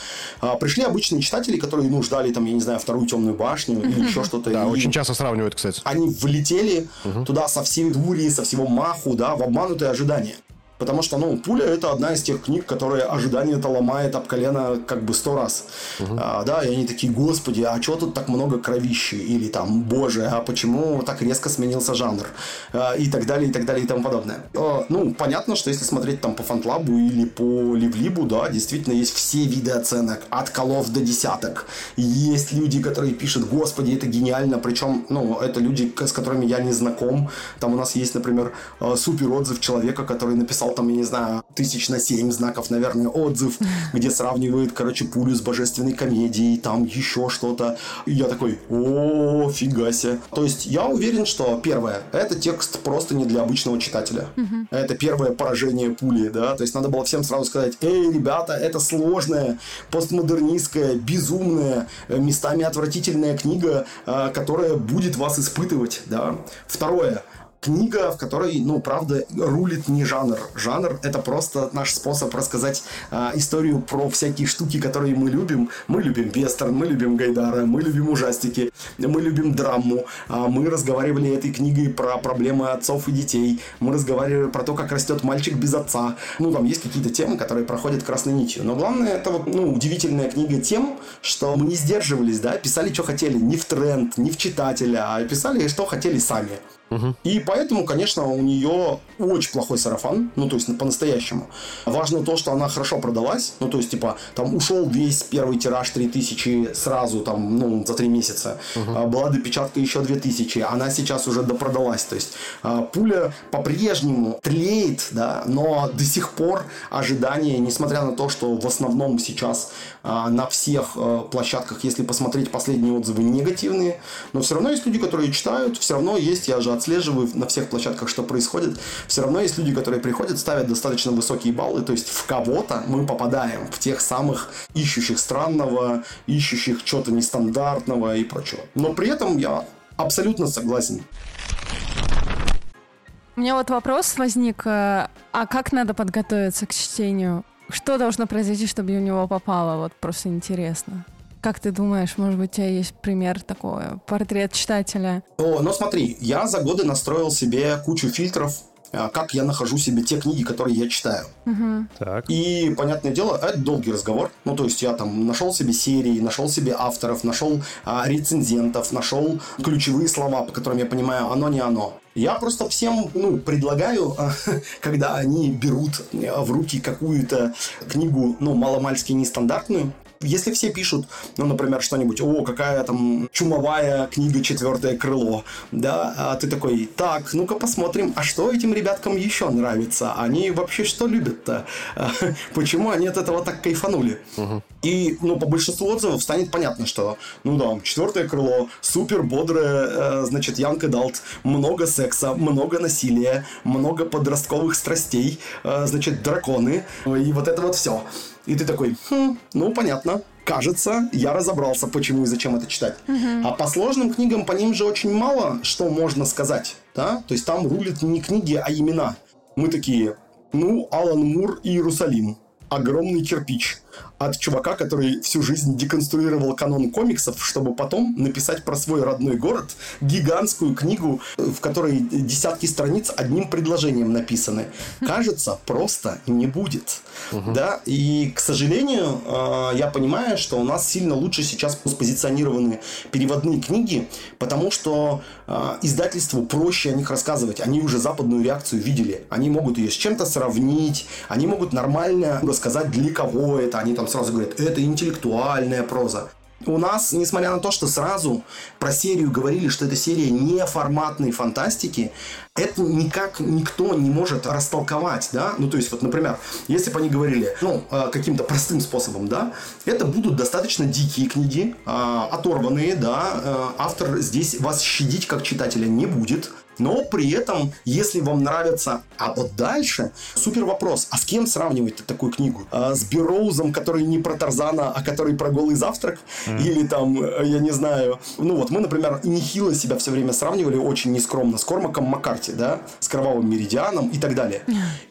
А, пришли обычные читатели, которые, ну, ждали там, я не знаю, вторую темную башню или еще что-то. Да, очень часто сравнивают, кстати. Они влетели туда со всей дури, со всего маху, да, в обманутые ожидания. Потому что, ну, «Пуля» — это одна из тех книг, которые ожидание-то ломает об колено как бы сто раз. Угу. А, да, и они такие, господи, а чего тут так много кровищи? Или там, боже, а почему так резко сменился жанр? А, и так далее, и так далее, и тому подобное. А, ну, понятно, что если смотреть там по фантлабу или по ливлибу, да, действительно есть все виды оценок, от колов до десяток. Есть люди, которые пишут, господи, это гениально, причем, ну, это люди, с которыми я не знаком. Там у нас есть, например, э, супер отзыв человека, который написал написал там, я не знаю, тысяч на семь знаков, наверное, отзыв, (laughs) где сравнивает, короче, пулю с божественной комедией, там еще что-то. И я такой, о, фига себе. То есть я уверен, что первое, это текст просто не для обычного читателя. Это первое поражение пули, да, то есть надо было всем сразу сказать, эй, ребята, это сложная, постмодернистская, безумная, местами отвратительная книга, а, которая будет вас испытывать, да. Второе, книга, в которой, ну, правда, рулит не жанр. Жанр — это просто наш способ рассказать э, историю про всякие штуки, которые мы любим. Мы любим вестерн, мы любим Гайдара, мы любим ужастики, мы любим драму. Э, мы разговаривали этой книгой про проблемы отцов и детей. Мы разговаривали про то, как растет мальчик без отца. Ну, там есть какие-то темы, которые проходят красной нитью. Но главное, это вот, ну, удивительная книга тем, что мы не сдерживались, да, писали, что хотели, не в тренд, не в читателя, а писали, что хотели сами. И поэтому, конечно, у нее очень плохой сарафан, ну, то есть по-настоящему. Важно то, что она хорошо продалась, ну, то есть, типа, там ушел весь первый тираж 3000 сразу, там, ну, за три месяца. Uh-huh. Была допечатка еще 2000, она сейчас уже допродалась. То есть, а, пуля по-прежнему тлеет, да, но до сих пор ожидания, несмотря на то, что в основном сейчас а, на всех площадках, если посмотреть последние отзывы, негативные, но все равно есть люди, которые читают, все равно есть, я же отслеживаю на всех площадках, что происходит, все равно есть люди, которые приходят, ставят достаточно высокие баллы, то есть в кого-то мы попадаем, в тех самых ищущих странного, ищущих чего-то нестандартного и прочего. Но при этом я абсолютно согласен. У меня вот вопрос возник, э, а как надо подготовиться к чтению? Что должно произойти, чтобы у него попало? Вот просто интересно. Как ты думаешь, может быть, у тебя есть пример такой, портрет читателя? О, ну смотри, я за годы настроил себе кучу фильтров, а, как я нахожу себе те книги, которые я читаю. Угу. Так. И, понятное дело, это долгий разговор. Ну, то есть, я там нашел себе серии, нашел себе авторов, нашел а, рецензентов, нашел ключевые слова, по которым я понимаю, оно не оно. Я просто всем ну, предлагаю, (laughs) когда они берут в руки какую-то книгу, ну, маломальски нестандартную, если все пишут, ну, например, что-нибудь, о, какая там чумовая книга «Четвертое крыло», да, а ты такой, так, ну-ка посмотрим, а что этим ребяткам еще нравится? Они вообще что любят-то? (laughs) Почему они от этого так кайфанули? Угу. И, ну, по большинству отзывов станет понятно, что, ну да, «Четвертое крыло», супер бодрое, э, значит, Янка Далт, много секса, много насилия, много подростковых страстей, э, значит, драконы, и вот это вот все. И ты такой, хм, ну, понятно. Кажется, я разобрался, почему и зачем это читать. Uh-huh. А по сложным книгам по ним же очень мало что можно сказать. Да? То есть там рулят не книги, а имена. Мы такие, ну, Алан Мур и Иерусалим. Огромный кирпич от чувака, который всю жизнь деконструировал канон комиксов, чтобы потом написать про свой родной город гигантскую книгу, в которой десятки страниц одним предложением написаны. Кажется, просто не будет. Угу. Да? И, к сожалению, а, я понимаю, что у нас сильно лучше сейчас спозиционированы переводные книги, потому что а, издательству проще о них рассказывать. Они уже западную реакцию видели. Они могут ее с чем-то сравнить, они могут нормально рассказать, для кого это. Они там сразу говорят, это интеллектуальная проза. У нас, несмотря на то, что сразу про серию говорили, что эта серия не форматной фантастики, это никак никто не может растолковать, да, ну, то есть, вот, например, если бы они говорили, ну, э, каким-то простым способом, да, это будут достаточно дикие книги, э, оторванные, да, э, автор здесь вас щадить как читателя не будет, но при этом, если вам нравится, а вот дальше, супер вопрос, а с кем сравнивать такую книгу? А, с Бероузом, который не про Тарзана, а который про голый завтрак? Mm. Или там, э, я не знаю, ну вот мы, например, нехило себя все время сравнивали очень нескромно с Кормаком Маккарти, да, с Кровавым Меридианом и так далее.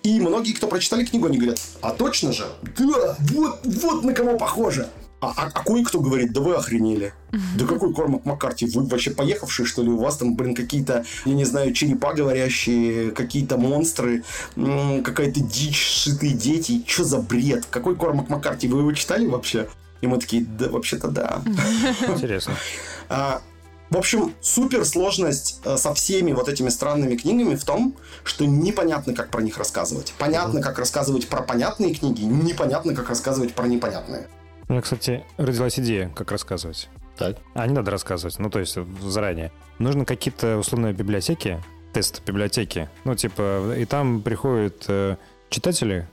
И многие, кто прочитали книгу, они говорят, а точно же? Да, вот, вот на кого похоже. А, а, а кое-кто говорит, да вы охренели. Да какой Кормак Маккарти? Вы вообще поехавшие, что ли? У вас там, блин, какие-то, я не знаю, черепа говорящие, какие-то монстры, какая-то дичь, шитые дети. Что за бред? Какой Кормак Маккарти? Вы его читали вообще? И мы такие, да, вообще-то да. Интересно. А, в общем, супер сложность э, со всеми вот этими странными книгами в том, что непонятно, как про них рассказывать. Понятно, как рассказывать про понятные книги, непонятно, как рассказывать про непонятные. У меня, кстати, родилась идея, как рассказывать. Так. А не надо рассказывать, ну, то есть заранее. Нужно какие-то условные библиотеки, тест библиотеки, ну, типа, и там приходят э, читатели,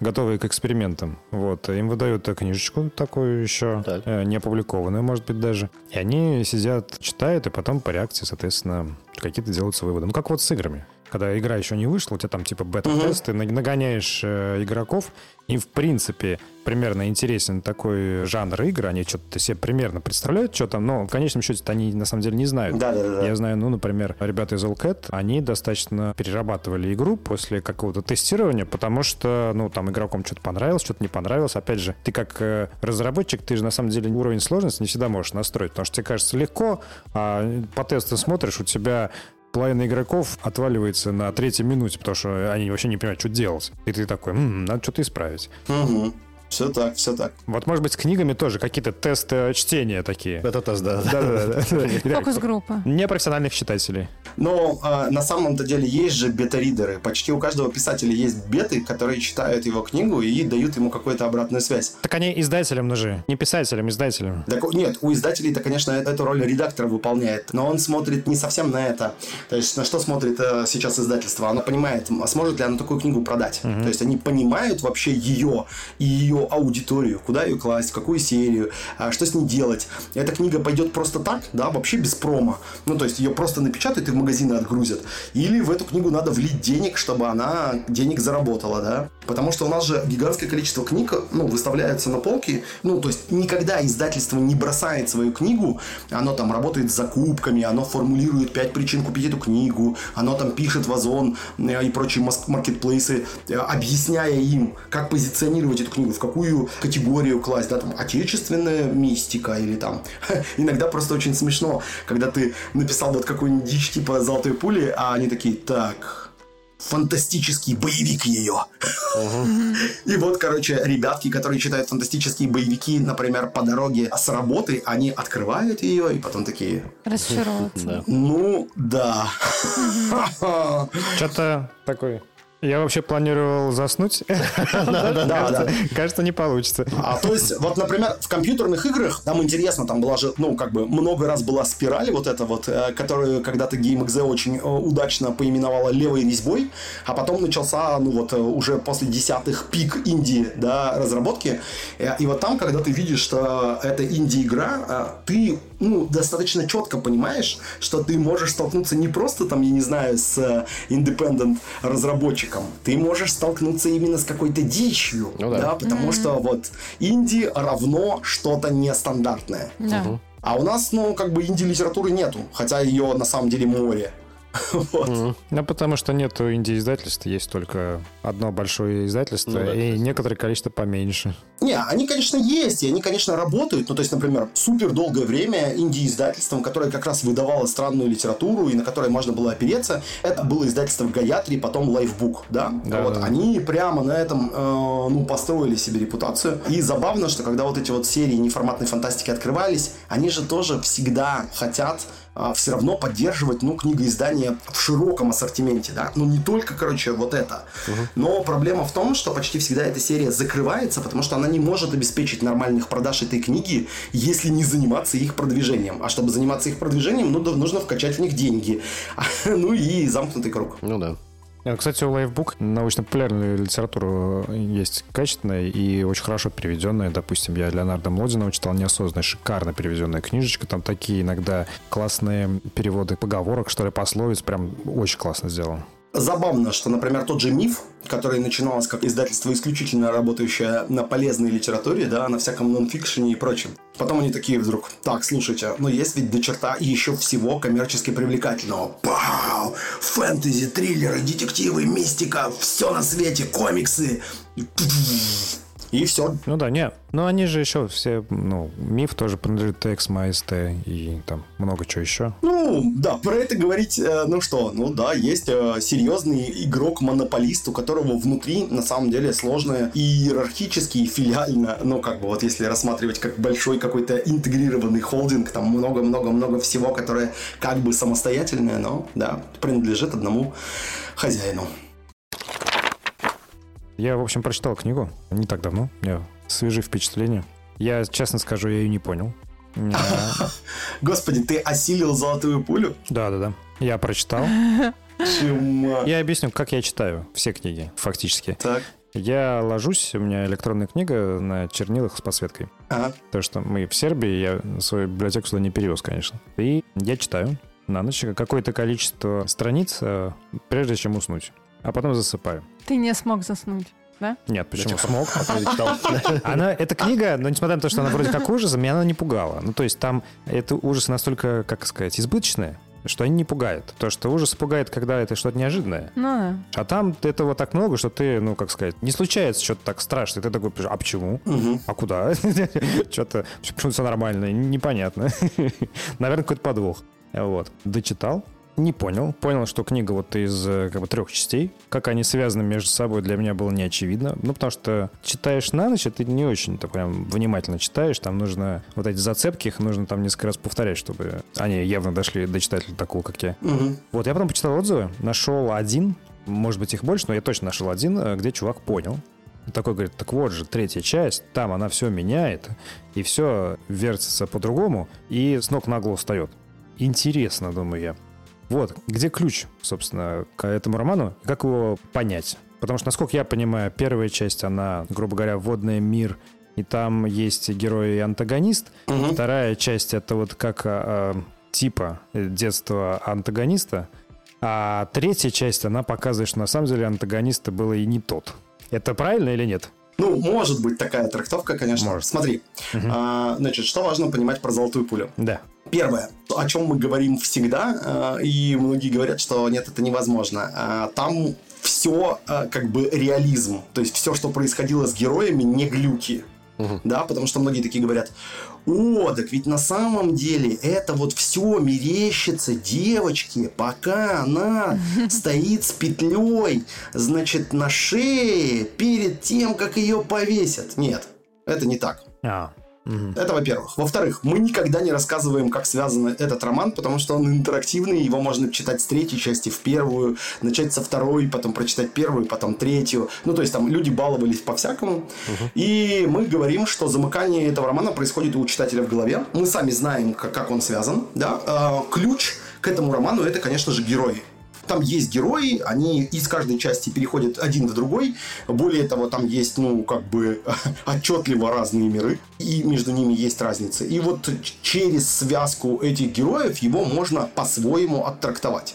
готовые к экспериментам. Вот, им выдают книжечку такую еще, так. э, не опубликованную, может быть, даже. И они сидят, читают, и потом по реакции, соответственно, какие-то делаются выводы. Ну, как вот с играми когда игра еще не вышла, у тебя там типа бета-тест, ты нагоняешь э, игроков, и в принципе примерно интересен такой жанр игр, они что-то себе примерно представляют, что там, но в конечном счете они на самом деле не знают. Да, да, да. Я знаю, ну, например, ребята из Allcat, они достаточно перерабатывали игру после какого-то тестирования, потому что, ну, там игрокам что-то понравилось, что-то не понравилось. Опять же, ты как э, разработчик, ты же на самом деле уровень сложности не всегда можешь настроить, потому что тебе кажется легко, а по тесту смотришь, у тебя половина игроков отваливается на третьей минуте, потому что они вообще не понимают, что делать. И ты такой, м-м, надо что-то исправить. Угу. Все так, все так. Вот, может быть, с книгами тоже какие-то тесты чтения такие. Это тест, да. Да-да-да. (laughs) Фокус-группа. Непрофессиональных читателей. Но э, на самом-то деле есть же бета-ридеры. Почти у каждого писателя есть беты, которые читают его книгу и дают ему какую-то обратную связь. Так они издателям нужны. Не писателям, издателям. Так, нет, у издателей-то, конечно, эту роль редактора выполняет. Но он смотрит не совсем на это. То есть на что смотрит э, сейчас издательство? Оно понимает, сможет ли оно такую книгу продать. Угу. То есть они понимают вообще ее и ее аудиторию, куда ее класть, какую серию, а, что с ней делать. Эта книга пойдет просто так, да, вообще без промо. Ну, то есть ее просто напечатают и в магазины отгрузят. Или в эту книгу надо влить денег, чтобы она денег заработала, да. Потому что у нас же гигантское количество книг, ну, выставляется на полке. Ну, то есть никогда издательство не бросает свою книгу, оно там работает с закупками, оно формулирует пять причин купить эту книгу, оно там пишет в Озон э, и прочие маркетплейсы, э, объясняя им, как позиционировать эту книгу, в какую какую категорию класть, да, там, отечественная мистика или там, (laughs) иногда просто очень смешно, когда ты написал вот какую-нибудь дичь типа «Золотой пули», а они такие, так, фантастический боевик ее. (laughs) И вот, короче, ребятки, которые читают фантастические боевики, например, по дороге с работы, они открывают ее и потом такие... (laughs) Расчаровываются. Ну, да. Что-то такой я вообще планировал заснуть. (laughs) Кажется, не получится. А то есть, вот, например, в компьютерных играх, там интересно, там была же, ну, как бы, много раз была спираль вот эта вот, э, которую когда-то GameXZ очень э, удачно поименовала левой резьбой, а потом начался, ну, вот, э, уже после десятых пик инди, да, разработки. И вот там, когда ты видишь, что это инди-игра, ты, ну, достаточно четко понимаешь, что ты можешь столкнуться не просто, там, я не знаю, с independent разработчиком, человеком, ты можешь столкнуться именно с какой-то дичью, ну, да. да, потому mm-hmm. что вот инди равно что-то нестандартное. Да. Угу. А у нас, ну, как бы инди-литературы нету, хотя ее на самом деле море. (laughs) Вот. Ну, потому что нету инди-издательств, есть только одно большое издательство ну, да, и некоторое количество поменьше. Не, они, конечно, есть, и они, конечно, работают. Ну, то есть, например, супер долгое время инди-издательством, которое как раз выдавало странную литературу и на которое можно было опереться, это было издательство Гаятри, потом Лайфбук, да? да вот, да. Они прямо на этом, э, ну, построили себе репутацию. И забавно, что когда вот эти вот серии неформатной фантастики открывались, они же тоже всегда хотят а, все равно поддерживать, ну, книгоиздание в широком ассортименте, да, ну, не только, короче, вот это. Но проблема в том, что почти всегда эта серия закрывается, потому что она не может обеспечить нормальных продаж этой книги, если не заниматься их продвижением. А чтобы заниматься их продвижением, ну, да, нужно вкачать в них деньги. (laughs) Ну и замкнутый круг. Ну да. Э, Кстати, у Лайфбук научно-популярная литература есть качественная и очень хорошо переведенная. Допустим, я Леонардо Млодинова читал неосознанно, шикарно переведенная книжечка. Там такие иногда классные переводы поговорок, что ли, пословиц. Прям очень классно сделано. Забавно, что, например, тот же «Миф», который начиналось как издательство исключительно работающее на полезной литературе, да, на всяком нонфикшене и прочем. Потом они такие вдруг, так, слушайте, но есть ведь до черта еще всего коммерчески привлекательного. Пау! Фэнтези, триллеры, детективы, мистика, все на свете, комиксы. И все. Ну да, не. Но они же еще все, ну, миф тоже принадлежит TX, MyST и там много чего еще. Ну, да, про это говорить, э, ну что, ну да, есть э, серьезный игрок-монополист, у которого внутри, на самом деле, сложное и иерархически, и филиально, ну, как бы вот если рассматривать как большой какой-то интегрированный холдинг, там много-много-много всего, которое как бы самостоятельное, но, да, принадлежит одному хозяину. Я, в общем, прочитал книгу не так давно. У меня свежие впечатления. Я, честно скажу, я ее не понял. Я- (laughs) Господи, ты осилил золотую пулю? Да-да-да. Я прочитал. (laughs) Чума. Я объясню, как я читаю все книги, фактически. Так, Я ложусь, у меня электронная книга на чернилах с подсветкой. ага. То, что мы в Сербии, я свою библиотеку сюда не перевез, конечно. И я читаю на ночь какое-то количество страниц, э, прежде чем уснуть. А потом засыпаю. Ты не смог заснуть, да? Нет, почему? Зачем? Смог. Читал. (laughs) Она, эта книга, но несмотря на то, что она вроде как ужас, меня она не пугала. Ну, то есть там это ужасы настолько, как сказать, избыточные, что они не пугают. То, что ужас пугает, когда это что-то неожиданное. Ну да. А там этого так много, что ты, ну, как сказать, не случается что-то так страшное. Ты такой, а почему? А куда? (laughs) Что-то, почему все нормально? Непонятно. (laughs) Наверное, какой-то подвох. Вот. Дочитал. Не понял. Понял, что книга вот из э, как бы трех частей. Как они связаны между собой, для меня было не очевидно. Ну, потому что читаешь на ночь, это не очень так прям внимательно читаешь. Там нужно вот эти зацепки, их нужно там несколько раз повторять, чтобы они явно дошли до читателя такого, как я. Мгм. Вот, я потом почитал отзывы, нашел один, может быть, их больше, но я точно нашел один, э, где чувак понял. Такой говорит, так вот же, третья часть, там она все меняет, и все вертится по-другому, и с ног на голову встает. Интересно, думаю я. Вот, где ключ, собственно, к этому роману, как его понять. Потому что, насколько я понимаю, первая часть, она, грубо говоря, вводный мир, и там есть герой и антагонист. Мгм. Вторая часть это вот как а, типа детства антагониста. А третья часть, она показывает, что на самом деле антагониста было и не тот. Это правильно или нет? Ну, может быть такая трактовка, конечно. Может. Смотри, а, значит, что важно понимать про золотую пулю? Да. Первое, о чем мы говорим всегда, э, и многие говорят, что нет, это невозможно. А, Там все как бы реализм. То есть все, что происходило с героями, не глюки. Да, потому что многие такие говорят, о, так ведь на самом деле это вот все мерещится девочке, пока она (laughs) стоит с петлей, значит, на шее перед тем, как ее повесят. Нет, это не так. А, мгм. Это во-первых. Во-вторых, мы никогда не рассказываем, как связан этот роман, потому что он интерактивный, его можно читать с третьей части в первую, начать со второй, потом прочитать первую, потом третью. Ну, то есть там люди баловались по-всякому. И мы говорим, что замыкание этого романа происходит у читателя в голове. Мы сами знаем, как, как он связан. Да? А, ключ к этому роману это, конечно же, герои. Там есть герои, они из каждой части переходят один в другой. Более того, там есть, ну, как бы (laughs) отчетливо разные миры, и между ними есть разница. И вот через связку этих героев его можно по-своему оттрактовать.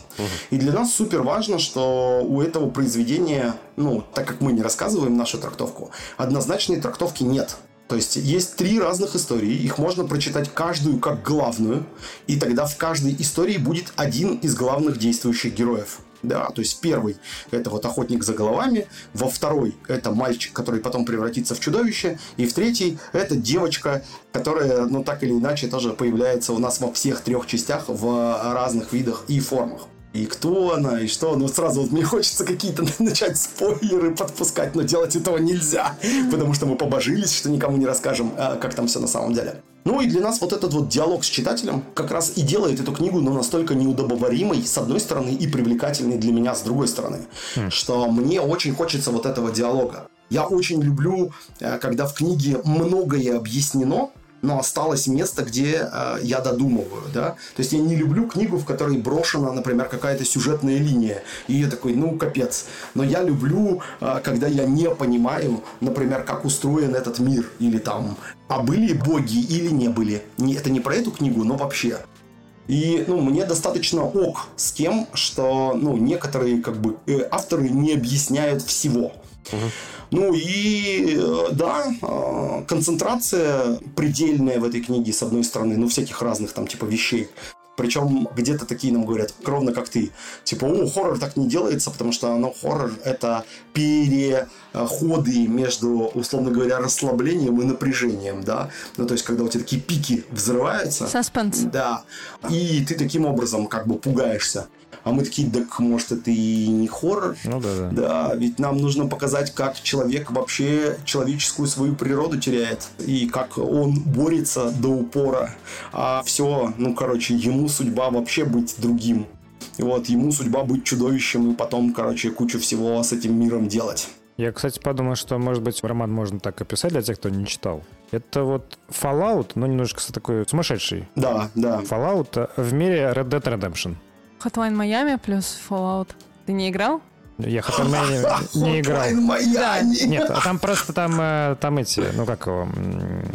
И для нас супер важно, что у этого произведения, ну, так как мы не рассказываем нашу трактовку, однозначной трактовки нет. То есть есть три разных истории, их можно прочитать каждую как главную, и тогда в каждой истории будет один из главных действующих героев. Да, то есть первый это вот охотник за головами, во второй это мальчик, который потом превратится в чудовище, и в третий это девочка, которая, ну так или иначе, тоже появляется у нас во всех трех частях в разных видах и формах. И кто она, и что. Ну, сразу вот мне хочется какие-то (laughs) начать спойлеры подпускать, но делать этого нельзя, потому что мы побожились, что никому не расскажем, а, как там все на самом деле. Ну и для нас вот этот вот диалог с читателем как раз и делает эту книгу, ну, настолько неудобоваримой, с одной стороны, и привлекательной для меня, с другой стороны. Mm. Что мне очень хочется вот этого диалога. Я очень люблю, э, когда в книге многое объяснено, но осталось место, где э, я додумываю, да. То есть я не люблю книгу, в которой брошена, например, какая-то сюжетная линия, и я такой, ну капец. Но я люблю, э, когда я не понимаю, например, как устроен этот мир, или там, а были боги или не были. Не, это не про эту книгу, но вообще. И ну, мне достаточно ок с тем, что ну, некоторые как бы, э, авторы не объясняют всего. Угу. Ну и э, да, э, концентрация предельная в этой книге, с одной стороны, ну всяких разных там типа вещей. Причем где-то такие нам говорят, ровно как ты. Типа, о, хоррор так не делается, потому что ну, хоррор — это переходы между, условно говоря, расслаблением и напряжением, да. Ну, то есть, когда у тебя такие пики взрываются. Саспенс. Да. И ты таким образом как бы пугаешься. А мы такие, так может это и не хоррор? Ну да, да. Да, ведь нам нужно показать, как человек вообще человеческую свою природу теряет. И как он борется до упора. А все, ну короче, ему судьба вообще быть другим. И вот ему судьба быть чудовищем и потом, короче, кучу всего с этим миром делать. Я, кстати, подумал, что, может быть, роман можно так описать для тех, кто не читал. Это вот Fallout, но немножко такой сумасшедший. Да, да. Fallout в мире Red Dead Redemption. Hotline Miami плюс Fallout. Ты не играл? Я Miami не (laughs) играл. Miami. Нет, а там просто там, э, там эти, ну как его,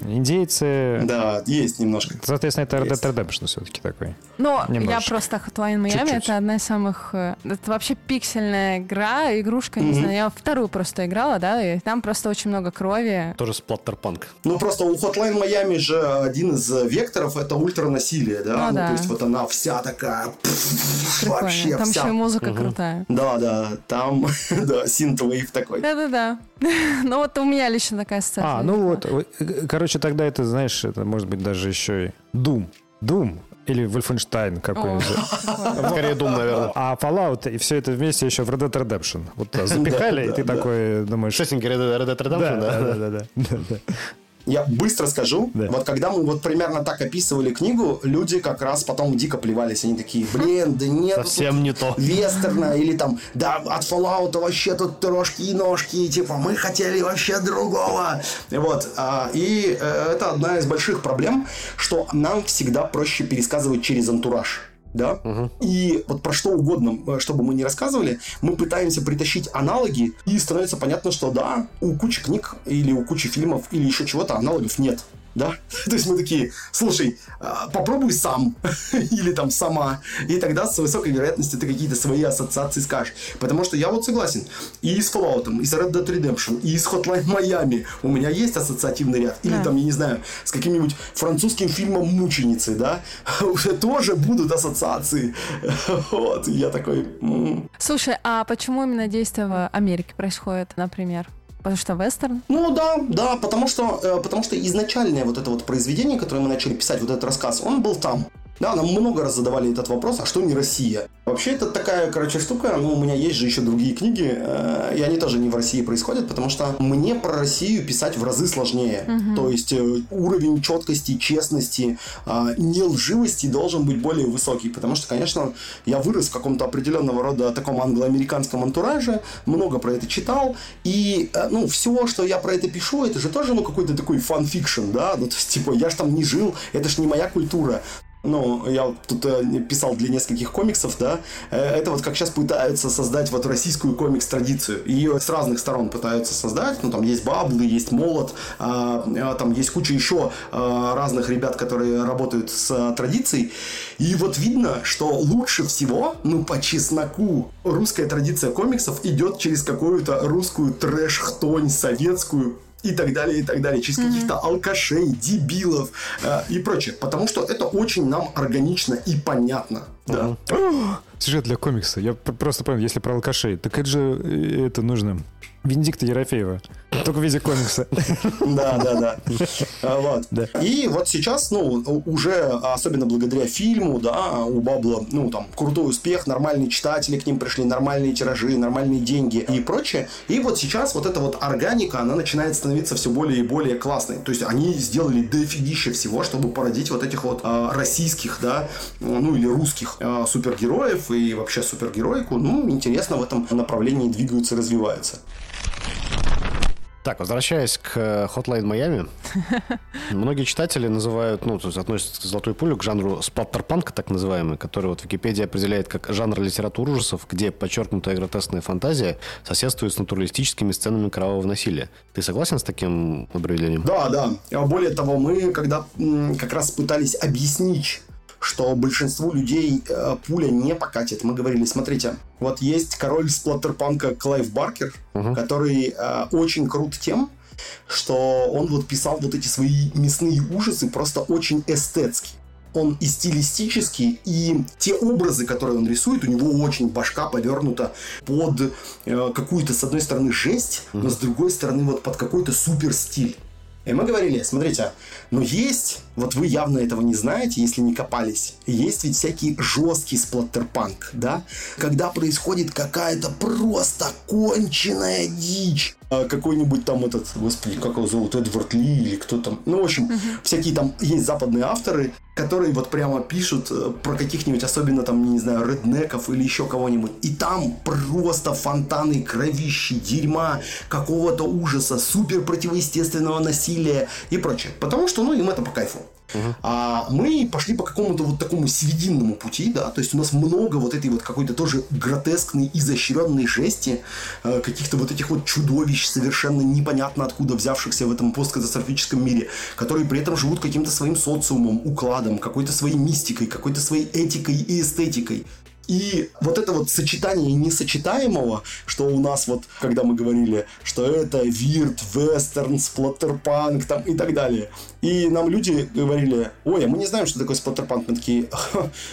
индейцы. Да, есть немножко. Соответственно, это Red Dead Redemption все-таки такой. Но я просто Hotline Miami это одна из самых... Э, это вообще пиксельная игра, игрушка, не знаю. Я вторую просто играла, да, и там просто очень много крови. Тоже сплаттерпанк. Ну просто у Hotline Miami же один из векторов это ультранасилие, да? Ну, да. То есть вот она вся такая... (laughs) Вообще Там вся. еще и музыка крутая. Да, да там, (laughs) да, синтвейв такой. Да-да-да. (laughs) Ну вот у меня лично такая ассоциация. А, ну вот, короче, тогда это, знаешь, это может быть даже еще и Doom. Doom или Wolfenstein какой-нибудь. Скорее Doom, наверное. А Fallout и все это вместе еще в Red Dead Redemption. Вот (laughs) запихали, и ты такой думаешь... Шестенький Red Dead Redemption, да? Да, да, да. Я быстро скажу. Да. Вот когда мы вот примерно так описывали книгу, люди как раз потом дико плевались. Они такие, блин, да (laughs) нет. Совсем не то. Вестерна или там, да, от Fallout вообще тут трошки и ножки. Типа, мы хотели вообще другого. Вот. А, и э, это одна из больших проблем, что нам всегда проще пересказывать через антураж да, угу. и вот про что угодно, чтобы мы не рассказывали, мы пытаемся притащить аналоги, и становится понятно, что да, у кучи книг или у кучи фильмов или еще чего-то аналогов нет да? (laughs) То есть мы такие, слушай, а, попробуй сам (laughs) или там сама, и тогда с высокой вероятностью ты какие-то свои ассоциации скажешь. Потому что я вот согласен, и с Fallout, и с Red Dead Redemption, и с Hotline Miami у меня есть ассоциативный ряд. Или да. там, я не знаю, с каким-нибудь французским фильмом «Мученицы», да? (laughs) Уже тоже будут ассоциации. Вот, я такой... Слушай, а почему именно действие в Америке происходит, например? Потому что вестерн? Ну да, да, потому что, э, потому что изначальное вот это вот произведение, которое мы начали писать, вот этот рассказ, он был там. Да, нам много раз задавали этот вопрос, а что не Россия? Вообще это такая, короче, штука, ну, у меня есть же еще другие книги, э, и они тоже не в России происходят, потому что мне про Россию писать в разы сложнее. Угу. То есть э, уровень четкости, честности, э, нелживости должен быть более высокий, потому что, конечно, я вырос в каком-то определенного рода таком англоамериканском антураже, много про это читал, и, э, ну, все, что я про это пишу, это же тоже, ну, какой-то такой fan fiction, да, ну, то есть, типа, я же там не жил, это же не моя культура ну, я тут э, писал для нескольких комиксов, да, э, это вот как сейчас пытаются создать вот российскую комикс-традицию. Ее с разных сторон пытаются создать, ну, там есть Bubble ы, есть Молот, э, там есть куча еще э, разных ребят, которые работают с традицией, и вот видно, что лучше всего, ну, по чесноку, русская традиция комиксов идет через какую-то русскую трэш-хтонь советскую, и так далее, и так далее, через mm-hmm. каких-то алкашей, дебилов э, и прочее. Потому что это очень нам органично и понятно. Да. Сюжет для комикса. Я просто понял, если про алкашей, так это же э, это нужно Венедикта Ерофеева. Только в виде комикса. Да, да, да. А, вот. И вот сейчас, ну, уже, особенно благодаря фильму, да, у Бабла, ну, там, крутой успех, нормальные читатели к ним пришли, нормальные тиражи, нормальные деньги и прочее. И вот сейчас вот эта вот органика, она начинает становиться все более и более классной. То есть они сделали дофигища всего, чтобы породить вот этих вот э, российских, да, ну, или русских э, супергероев и вообще супергероику. Ну, интересно в этом направлении двигаются, развиваются. Так, возвращаясь к э, Hotline Miami, (laughs) многие читатели называют, ну, то есть относятся к «Золотой пулю» к жанру сплаттерпанка, так называемый, который вот Википедия определяет как жанр литературы ужасов, где подчеркнутая гротескная фантазия соседствует с натуралистическими сценами кровавого насилия. Ты согласен с таким определением? Да, да. Более того, мы когда как раз пытались объяснить что большинству людей э, пуля не покатит. Мы говорили, смотрите, вот есть король сплаттерпанка Клайв Баркер, угу. который э, очень крут тем, что он вот писал вот эти свои мясные ужасы просто очень эстетски. Он и стилистический, и те образы, которые он рисует, у него очень башка повернута под э, какую-то, с одной стороны, жесть, mm-hmm. но с другой стороны, вот под какой-то супер стиль. И мы говорили, смотрите, ну есть, вот вы явно этого не знаете, если не копались, есть ведь всякий жесткий сплаттерпанк, да? Когда происходит какая-то просто конченая дичь. А какой-нибудь там этот, господи, как его зовут, Эдвард Ли или кто там. Ну, в общем, uh-huh. всякие там есть западные авторы, которые вот прямо пишут э, про каких-нибудь, особенно там, не знаю, реднеков или еще кого-нибудь. И там просто фонтаны кровищи, дерьма, какого-то ужаса, супер противоестественного насилия и прочее. Потому что, ну, им это по кайфу. Uh-huh. А мы пошли по какому-то вот такому серединному пути, да, то есть у нас много вот этой вот какой-то тоже гротескной, изощренной жести, э, каких-то вот этих вот чудовищ, совершенно непонятно откуда взявшихся в этом посткатастрофическом мире, которые при этом живут каким-то своим социумом, укладом, какой-то своей мистикой, какой-то своей этикой и эстетикой. И вот это вот сочетание несочетаемого, что у нас вот, когда мы говорили, что это вирт, вестерн, сплаттерпанк там и так далее. И нам люди говорили, ой, а мы не знаем, что такое сплаттерпанк. Мы такие,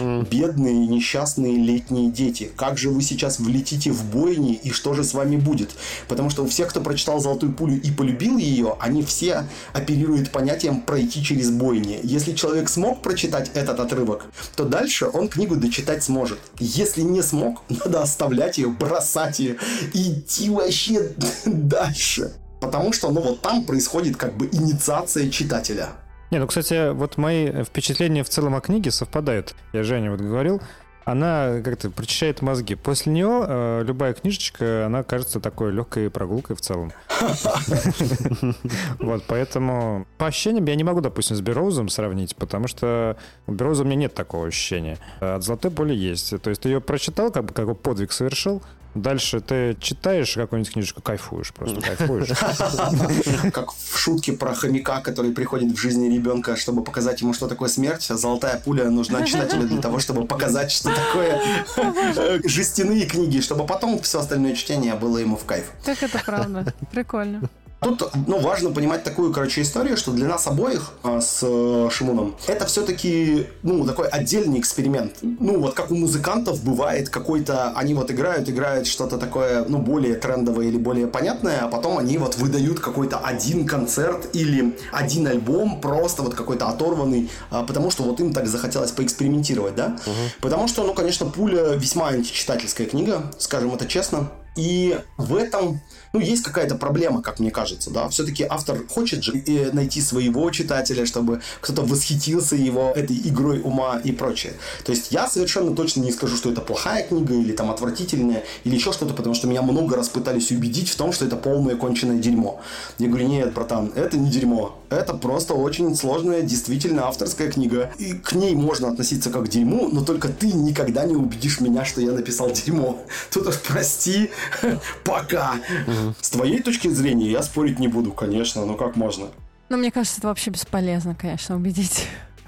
(laughs) бедные, несчастные летние дети. Как же вы сейчас влетите в бойни и что же с вами будет? Потому что у всех, кто прочитал «Золотую пулю» и полюбил ее, они все оперируют понятием «пройти через бойни». Если человек смог прочитать этот отрывок, то дальше он книгу дочитать сможет. Если не смог, (laughs) надо оставлять ее, бросать ее и идти вообще (laughs) дальше. Потому что, ну, вот там происходит как бы инициация читателя. Не, ну, кстати, вот мои впечатления в целом о книге совпадают. Я Жене вот говорил, она как-то прочищает мозги. После нее э, любая книжечка, она кажется такой легкой прогулкой в целом. (laughs) Вот, поэтому по ощущениям я не могу, допустим, с Бероузом сравнить, потому что у Бероуза у меня нет такого ощущения. От Золотой Поли есть. То есть ты ее прочитал, как бы как подвиг совершил, Дальше ты читаешь какую-нибудь книжку, кайфуешь просто, кайфуешь. (laughs) Как в шутке про хомяка, который приходит в жизни ребенка, чтобы показать ему, что такое смерть. Золотая пуля нужна читателю для того, чтобы показать, что такое (laughs) жестяные книги, чтобы потом все остальное чтение было ему в кайф. Как это правда. Прикольно. Тут, ну, важно понимать такую, короче, историю, что для нас обоих а, с э, Шимоном это все-таки, ну, такой отдельный эксперимент. Ну, вот как у музыкантов бывает какой-то, они вот играют, играют что-то такое, ну, более трендовое или более понятное, а потом они вот выдают какой-то один концерт или один альбом, просто вот какой-то оторванный, а, потому что вот им так захотелось поэкспериментировать, да? Угу. Потому что, ну, конечно, «Пуля» весьма античитательская книга, скажем это честно. И в этом ну, есть какая-то проблема, как мне кажется, да. Все-таки автор хочет же найти своего читателя, чтобы кто-то восхитился его этой игрой ума и прочее. То есть я совершенно точно не скажу, что это плохая книга или там отвратительная или еще что-то, потому что меня много раз пытались убедить в том, что это полное конченое дерьмо. Я говорю, нет, братан, это не дерьмо. Это просто очень сложная, действительно авторская книга. И к ней можно относиться как к дерьму, но только ты никогда не убедишь меня, что я написал дерьмо. (laughs) Тут уж прости, (laughs) пока. С твоей точки зрения я спорить не буду, конечно, но как можно? Ну, мне кажется, это вообще бесполезно, конечно, убедить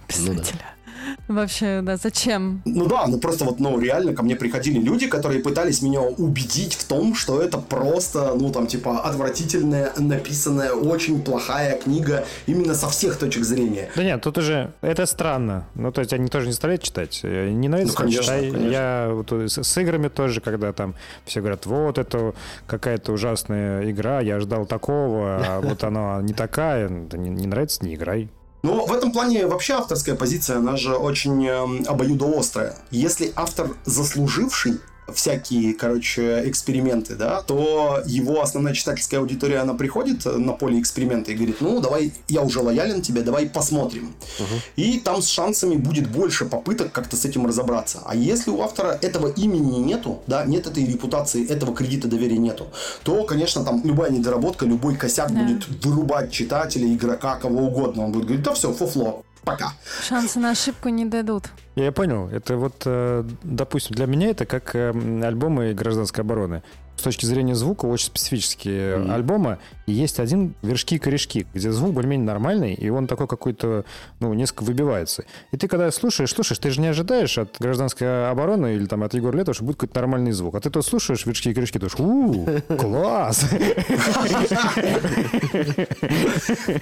писателя. Ну, да. Вообще, да, зачем? Ну да, ну просто вот, ну реально ко мне приходили люди, которые пытались меня убедить в том, что это просто, ну там типа отвратительная, написанная, очень плохая книга именно со всех точек зрения. Да нет, тут уже это странно. Ну то есть они тоже не стали читать. Э, не нравится, ну, конечно, читай. Конечно. Я вот, с, с играми тоже, когда там все говорят, вот это какая-то ужасная игра, я ждал такого, а вот она не такая, не, не нравится, не играй. Ну, в этом плане вообще авторская позиция, она же очень э, обоюдоострая. Если автор заслуживший, всякие, короче, эксперименты, да, то его основная читательская аудитория, она приходит на поле эксперимента и говорит, ну, давай, я уже лоялен тебе, давай посмотрим. Угу. И там с шансами будет больше попыток как-то с этим разобраться. А если у автора этого имени нету, да, нет этой репутации, этого кредита доверия нету, то, конечно, там любая недоработка, любой косяк да. будет вырубать читателя, игрока, кого угодно. Он будет говорить, да все, фуфло, Пока. Шансы на ошибку не дадут. Я понял. Это вот, э, допустим, для меня это как э, альбомы гражданской обороны с точки зрения звука очень специфические mm-hmm. альбомы. И есть один вершки-корешки, где звук более-менее нормальный, и он такой какой-то, ну, несколько выбивается. И ты когда слушаешь, слушаешь, ты же не ожидаешь от гражданской обороны или там от Егора Летова, что будет какой-то нормальный звук. А ты тут слушаешь вершки и корешки, думаешь, у класс!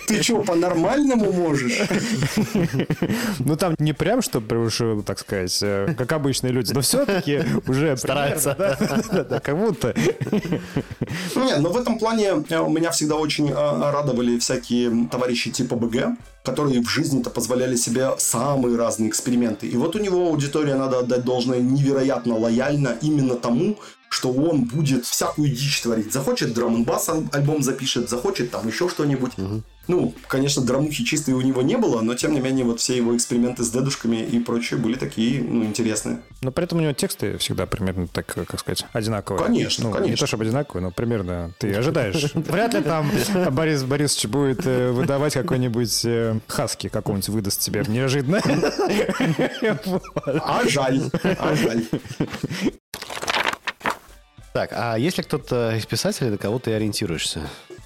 Ты что, по-нормальному можешь? Ну, там не прям, что, так сказать, э, как обычные люди, но все-таки уже... Стараются. Как будто. Нет, но в этом плане э, меня всегда очень э, радовали всякие товарищи типа БГ, которые в жизни-то позволяли себе самые разные эксперименты. И вот у него аудитория, надо отдать должное, невероятно лояльна именно тому, что он будет всякую дичь творить. Захочет драм альбом запишет, захочет там еще что-нибудь. Угу. Ну, конечно, драмухи чистые у него не было, но тем не менее вот все его эксперименты с дедушками и прочее были такие, ну, интересные. Но при этом у него тексты всегда примерно так, как сказать, одинаковые. Конечно, ну, конечно. Не то чтобы одинаковые, но примерно ты ожидаешь. (laughs) Вряд ли там Борис Борисович будет э, выдавать какой-нибудь э, хаски какого-нибудь выдаст тебе неожиданно. А жаль, а жаль. Так, а есть ли кто-то из писателей, на кого ты ориентируешься?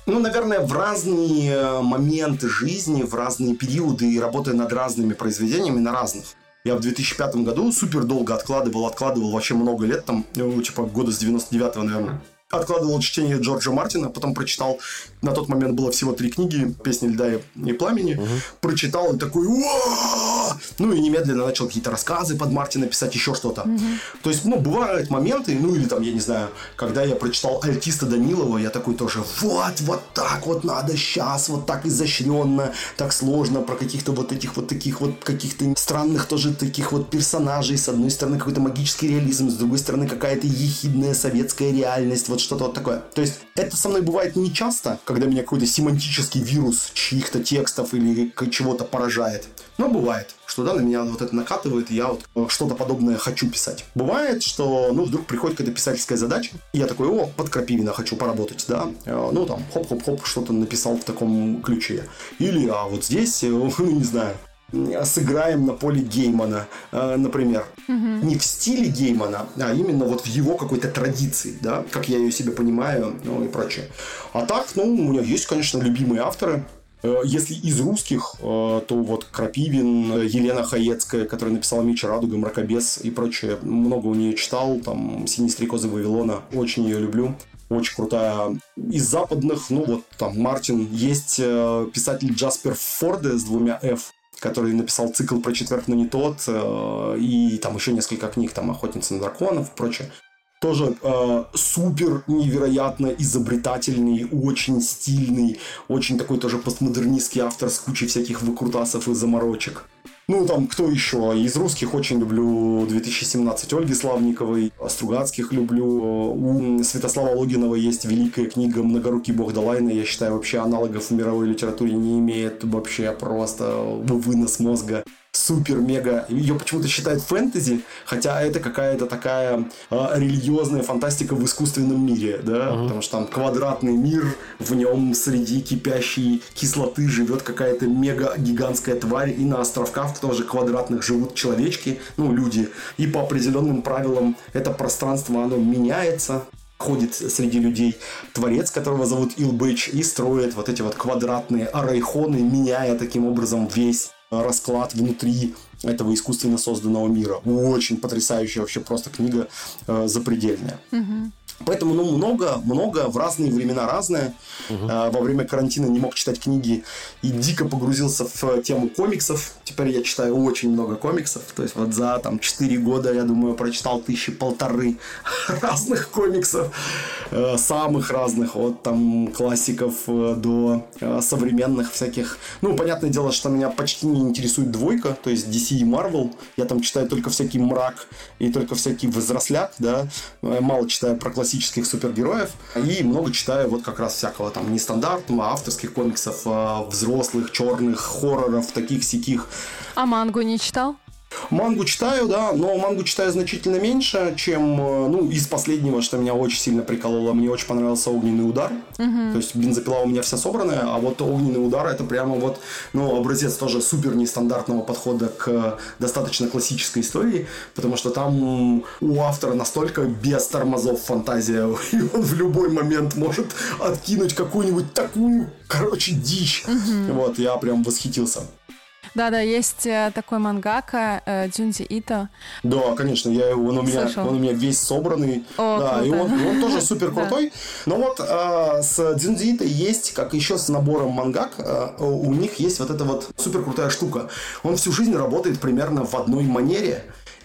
Ну, наверное, в разные э, моменты жизни, в разные периоды и работая над разными произведениями на разных. Я в 2005 году супер долго откладывал, откладывал вообще много лет, там, ну, типа года с 99-го, наверное откладывал чтение Джорджа Мартина, потом прочитал, на тот момент было всего три книги, «Песни льда и пламени», угу. прочитал и такой, Уа! ну и немедленно начал какие-то рассказы под Мартина писать, еще что-то. Угу. То есть, ну, бывают моменты, ну или там, я не знаю, когда я прочитал Альтиста Данилова, я такой тоже, вот, вот так вот надо сейчас, вот так изощренно, так сложно, про каких-то вот этих вот таких вот каких-то странных тоже таких вот персонажей, с одной стороны какой-то магический реализм, с другой стороны какая-то ехидная советская реальность, вот что-то вот такое. То есть это со мной бывает не часто, когда меня какой-то семантический вирус чьих-то текстов или чего-то поражает. Но бывает, что да, на меня вот это накатывает, и я вот э, что-то подобное хочу писать. Бывает, что, ну, вдруг приходит какая-то писательская задача, и я такой, о, под Крапивина хочу поработать, да, э, ну, там, хоп-хоп-хоп, что-то написал в таком ключе. Или, а вот здесь, э, (laughs) ну, не знаю, сыграем на поле Геймана, э, например. Угу. Не в стиле Геймана, а именно вот в его какой-то традиции, да, как я ее себе понимаю, ну и прочее. А так, ну, у меня есть, конечно, любимые авторы. Э, если из русских, э, то вот Крапивин, Елена Хаецкая, которая написала «Меч Радуга», «Мракобес» и прочее. Много у нее читал, там «Синий стрекозы Вавилона». Очень ее люблю очень крутая. Из западных, ну вот там Мартин, есть писатель Джаспер Форде с двумя F, который написал цикл про четверг, но не тот, э, и там еще несколько книг, там «Охотница на драконов» и прочее. Тоже э, супер невероятно изобретательный, очень стильный, очень такой тоже постмодернистский автор с кучей всяких выкрутасов и заморочек. Ну, там, кто еще? Из русских очень люблю 2017 Ольги Славниковой, Стругацких люблю. У Святослава Логинова есть великая книга «Многорукий бог Далайна». Я считаю, вообще аналогов в мировой литературе не имеет. Вообще просто вынос мозга супер-мега. Ее почему-то считают фэнтези, хотя это какая-то такая э, религиозная фантастика в искусственном мире, да, uh-huh. потому что там квадратный мир, в нем среди кипящей кислоты живет какая-то мега-гигантская тварь, и на островках тоже квадратных живут человечки, ну, люди, и по определенным правилам это пространство, оно меняется, ходит среди людей творец, которого зовут Илбэч, и строит вот эти вот квадратные арайхоны, меняя таким образом весь расклад внутри этого искусственно созданного мира. Очень потрясающая вообще просто книга э, запредельная. Угу. Поэтому, ну, много, много, в разные времена разное. Угу. А, во время карантина не мог читать книги и дико погрузился в тему комиксов. Теперь я читаю очень много комиксов. То есть вот за там 4 года, я думаю, прочитал тысячи полторы (laughs) разных комиксов. Э, самых разных, от там классиков э, до э, современных всяких. Ну, понятное дело, что меня почти не интересует двойка, то есть DC и Marvel. Я там читаю только всякий мрак и только всякий взросляк, да. Мало читаю про классических супергероев. И много читаю вот как раз всякого там нестандартного, авторских комиксов, а, взрослых, черных, хорроров, таких сяких. А мангу не читал? Мангу читаю, да, но мангу читаю значительно меньше, чем, э, ну, из последнего, что меня очень сильно прикололо. Мне очень понравился «Огненный удар». Угу. То есть бензопила у меня вся собранная, а вот «Огненный удар» это прямо вот, ну, образец тоже супер нестандартного подхода к достаточно классической истории, потому что там у автора настолько без тормозов фантазия, (laughs) и он в любой момент может откинуть какую-нибудь такую, короче, дичь. Угу. Вот, я прям восхитился. Да-да, есть э, такой мангака э, Дзюнзи Ито. Да, конечно, я его, он у меня, он у меня весь собранный. О, да, круто. и он, и он тоже (laughs) супер крутой. Но вот э, с Дзюнзи Ито есть, как еще с набором мангак, э, у них есть вот эта вот супер крутая штука. Он всю жизнь работает примерно в одной манере.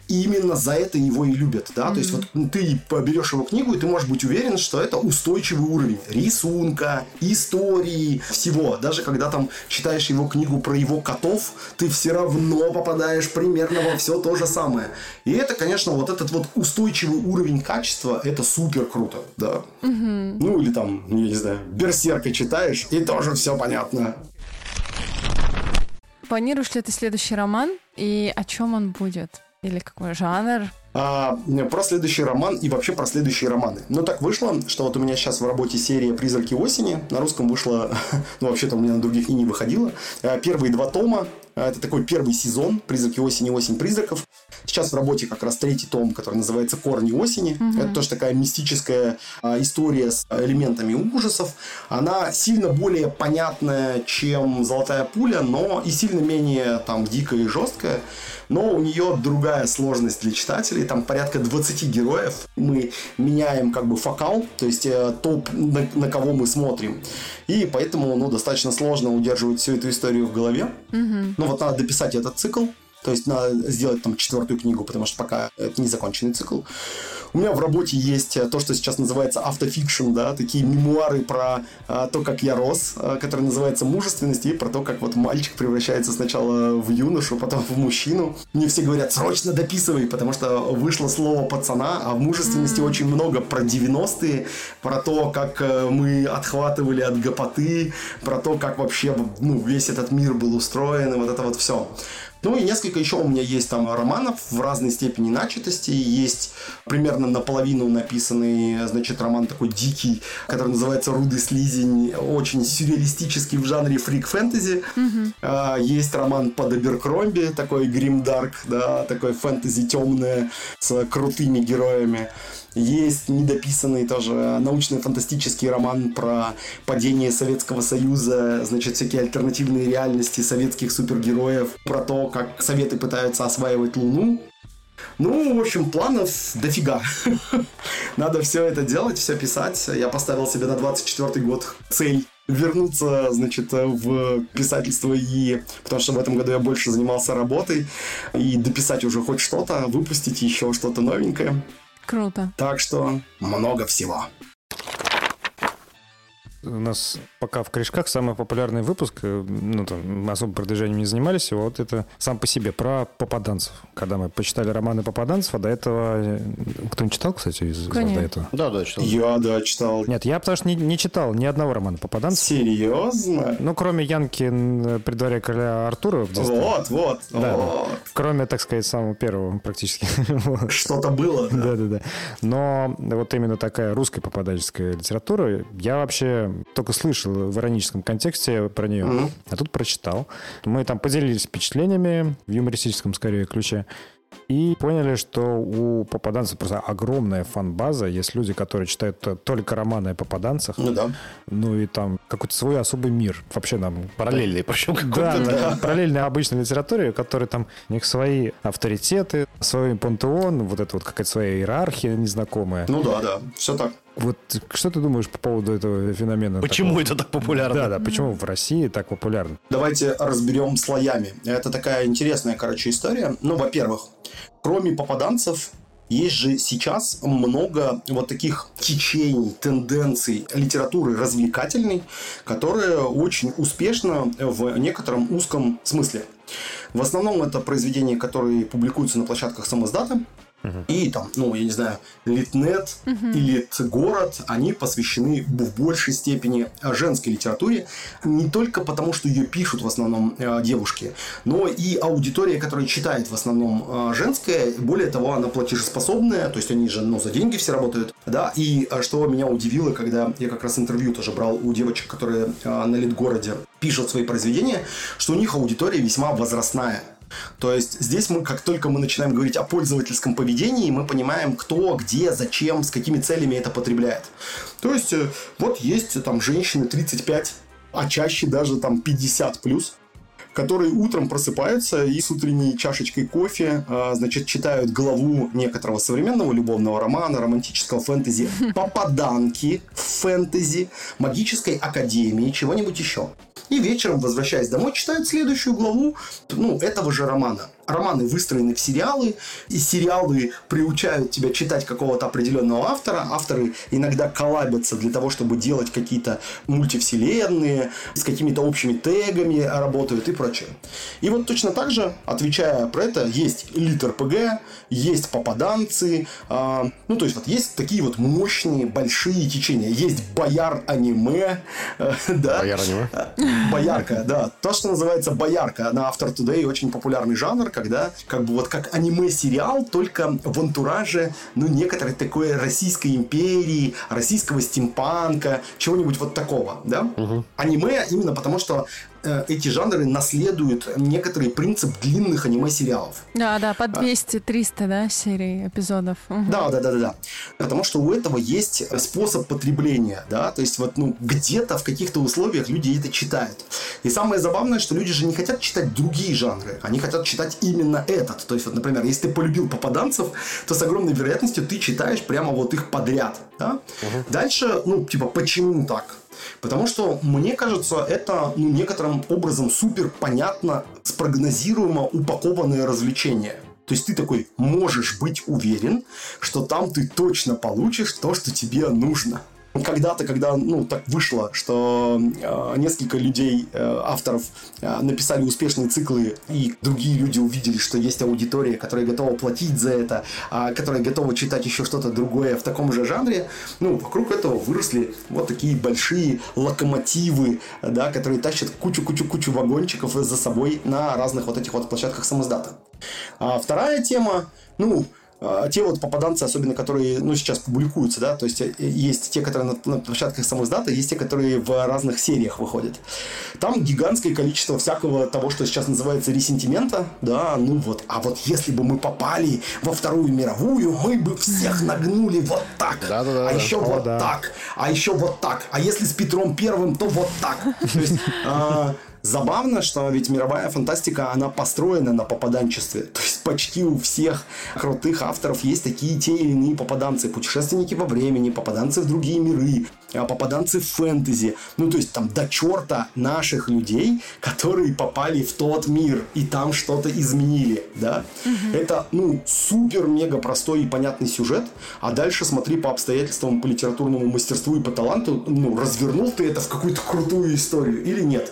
И именно за это его и любят, да, mm-hmm. то есть вот ты берешь его книгу, и ты можешь быть уверен, что это устойчивый уровень рисунка, истории, всего. Даже когда там читаешь его книгу про его котов, ты все равно попадаешь примерно во все то же самое. И это, конечно, вот этот вот устойчивый уровень качества, это супер круто, да. Mm-hmm. Ну или там, я не знаю, Берсерка читаешь, и тоже все понятно. Планируешь ли ты следующий роман и о чем он будет? Или какой жанр? А, про следующий роман и вообще про следующие романы. Но так вышло, что вот у меня сейчас в работе серия «Призраки осени». На русском вышло, (laughs) ну вообще-то у меня на других и не выходило. А, первые два тома. А, это такой первый сезон «Призраки осени. Осень призраков». Сейчас в работе как раз третий том, который называется «Корни осени». Угу. Это тоже такая мистическая а, история с элементами ужасов. Она сильно более понятная, чем «Золотая пуля», но и сильно менее там дикая и жесткая но у нее другая сложность для читателей, там порядка 20 героев, мы меняем как бы фокал, то есть э, топ, на, на кого мы смотрим, и поэтому, ну, достаточно сложно удерживать всю эту историю в голове, mm-hmm. ну, вот надо дописать этот цикл, то есть надо сделать там четвертую книгу, потому что пока это не законченный цикл. У меня в работе есть э, то, что сейчас называется автофикшн, да, такие мемуары про а, то, как я рос, а, который называется «Мужественность», и про то, как вот мальчик превращается сначала в юношу, потом в мужчину. Мне все говорят, срочно дописывай, потому что вышло слово «пацана», а в «Мужественности» mm-hmm. очень много про 90-е, про то, как э, мы отхватывали от гопоты, про то, как вообще ну, весь этот мир был устроен, и вот это вот все. Ну и несколько еще у меня есть там романов в разной степени начатости. Есть примерно наполовину написанный, значит, роман такой дикий, который называется «Рудый слизень», очень сюрреалистический в жанре фрик-фэнтези. Mm-hmm. Есть роман под Аберкромби, такой гримдарк, да, такой фэнтези темное с крутыми героями. Есть недописанный тоже научно-фантастический роман про падение Советского Союза, значит, всякие альтернативные реальности советских супергероев, про то, как Советы пытаются осваивать Луну. Ну, в общем, планов дофига. (laughs) Надо все это делать, все писать. Я поставил себе на 24 год цель вернуться, значит, в писательство и... Потому что в этом году я больше занимался работой. И дописать уже хоть что-то, выпустить еще что-то новенькое. Круто. Так что много всего. У нас пока в корешках самый популярный выпуск, э, ну, там, особо продвижением не занимались, вот это сам по себе, про попаданцев. Когда мы почитали романы попаданцев, а до этого... Э, кто не читал, кстати, из, Конечно. до этого? Да, да, читал. Я, да, читал. Нет, я потому что не, не читал ни одного романа попаданцев. Серьезно? Ну, кроме Янки при дворе короля Артура. В детстве. вот, вот, да, вот. Да. Кроме, так сказать, самого первого практически. (laughs) Что-то было. Да, да, да. Но вот именно такая русская попаданческая литература, я вообще только слышал в ироническом контексте про нее, mm-hmm. а тут прочитал. Мы там поделились впечатлениями в юмористическом, скорее, ключе. И поняли, что у попаданцев просто огромная фан-база. Есть люди, которые читают только романы о попаданцах. Ну да. Ну и там какой-то свой особый мир. Вообще нам... Параллельный, причем да, да, да. параллельной обычной литературе, которые там у них свои авторитеты, свой пантеон, вот это вот какая-то своя иерархия незнакомая. Ну да, да, все так. Вот что ты думаешь по поводу этого феномена? Почему такого? это так популярно? Да, да, почему в России так популярно? Давайте разберем слоями. Это такая интересная, короче, история. Ну, во-первых, кроме попаданцев, есть же сейчас много вот таких течений, тенденций литературы развлекательной, которые очень успешно в некотором узком смысле. В основном это произведения, которые публикуются на площадках самоздата, Uh-huh. И там, ну, я не знаю, Литнет uh-huh. и Литгород, они посвящены в большей степени женской литературе. Не только потому, что ее пишут в основном э, девушки, но и аудитория, которая читает в основном э, женская. Более того, она платежеспособная, то есть они же ну, за деньги все работают. Да? И э, что меня удивило, когда я как раз интервью тоже брал у девочек, которые э, на Литгороде пишут свои произведения, что у них аудитория весьма возрастная. То есть здесь мы, как только мы начинаем говорить о пользовательском поведении, мы понимаем, кто, где, зачем, с какими целями это потребляет. То есть э, вот есть там женщины 35, а чаще даже там 50 плюс, которые утром просыпаются и с утренней чашечкой кофе, а, значит, читают главу некоторого современного любовного романа, романтического фэнтези, (laughs) попаданки в фэнтези, магической академии, чего-нибудь еще. И вечером, возвращаясь домой, читают следующую главу ну, этого же романа романы выстроены в сериалы, и сериалы приучают тебя читать какого-то определенного автора. Авторы иногда коллабятся для того, чтобы делать какие-то мультивселенные, с какими-то общими тегами работают и прочее. И вот точно так же, отвечая про это, есть литр ПГ, есть попаданцы, э, ну, то есть вот есть такие вот мощные, большие течения. Есть бояр аниме, э, да. Бояр аниме? Боярка, да. То, что называется боярка. На After Today очень популярный жанр, когда как бы вот как аниме-сериал, только в антураже, ну, некоторой такой Российской империи, российского стимпанка, чего-нибудь вот такого, да? Угу. Аниме именно потому, что эти жанры наследуют некоторый принцип длинных аниме-сериалов. Да, да, по 200-300, да, серий, эпизодов. Угу. Да, да, да, да, да. Потому что у этого есть способ потребления, да, то есть вот, ну, где-то в каких-то условиях люди это читают. И самое забавное, что люди же не хотят читать другие жанры, они хотят читать именно этот. То есть, вот, например, если ты полюбил попаданцев, то с огромной вероятностью ты читаешь прямо вот их подряд, да. Угу. Дальше, ну, типа, почему так? Потому что, мне кажется, это ну, некоторым образом супер понятно, спрогнозируемо упакованное развлечение. То есть ты такой можешь быть уверен, что там ты точно получишь то, что тебе нужно когда-то, когда, ну, так вышло, что э, несколько людей, э, авторов, э, написали успешные циклы, и другие люди увидели, что есть аудитория, которая готова платить за это, э, которая готова читать еще что-то другое в таком же жанре, ну, вокруг этого выросли вот такие большие локомотивы, да, которые тащат кучу-кучу-кучу вагончиков за собой на разных вот этих вот площадках самоздата. А вторая тема, ну, те вот попаданцы, особенно которые, ну, сейчас публикуются, да, то есть э, есть те, которые на, на площадках самоздата, есть те, которые в разных сериях выходят. Там гигантское количество всякого того, что сейчас называется ресентимента, да, ну вот, а вот если бы мы попали во Вторую мировую, мы бы всех нагнули вот так, да, да, да, а еще О, вот да. так, а еще вот так, а если с Петром Первым, то вот так. То есть, а, Забавно, что ведь мировая фантастика, она построена на попаданчестве. То есть почти у всех крутых авторов есть такие те или иные попаданцы. Путешественники во времени, попаданцы в другие миры, а, попаданцы в фэнтези. Ну, то есть там до черта наших людей, которые попали в тот мир и там что-то изменили, да? Угу. Это, ну, супер-мега простой и понятный сюжет, а дальше смотри по обстоятельствам, по литературному мастерству и по таланту, ну, развернул ты это в какую-то крутую историю или нет.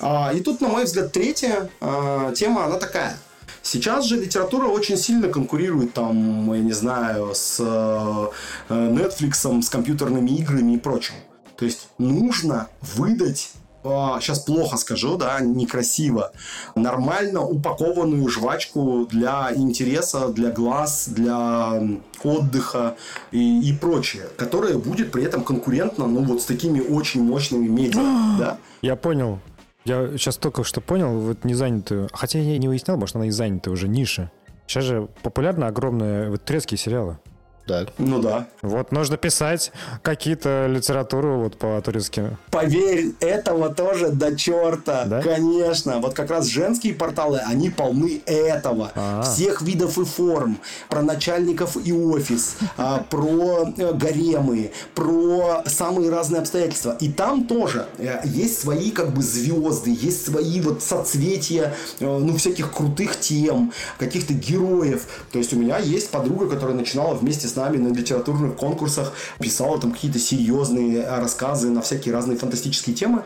А, и тут, на мой взгляд, третья а, тема, она такая. Сейчас же литература очень сильно конкурирует там, я не знаю, с э, Netflix, с компьютерными играми и прочим. То есть нужно выдать сейчас плохо скажу, да, некрасиво, нормально упакованную жвачку для интереса, для глаз, для отдыха и, и прочее, которая будет при этом конкурентна, ну, вот с такими очень мощными медиа, (gasps) да. Я понял. Я сейчас только что понял, вот не занятую, хотя я не выяснял, может, она и занятая уже ниша. Сейчас же популярны огромные вот, турецкие сериалы. Так. Ну да. Вот нужно писать какие-то литературу вот по турецким. Поверь, этого тоже до черта. Да? Конечно. Вот как раз женские порталы, они полны этого. А. Всех видов и форм. Про начальников и офис. а, Про э, гаремы. Про самые разные обстоятельства. И там тоже э, есть свои как бы звезды. Есть свои вот соцветия. э, Ну, всяких крутых тем. Каких-то героев. То есть у меня есть подруга, которая начинала вместе с нами на литературных конкурсах. Писала там какие-то серьезные рассказы на всякие разные фантастические темы.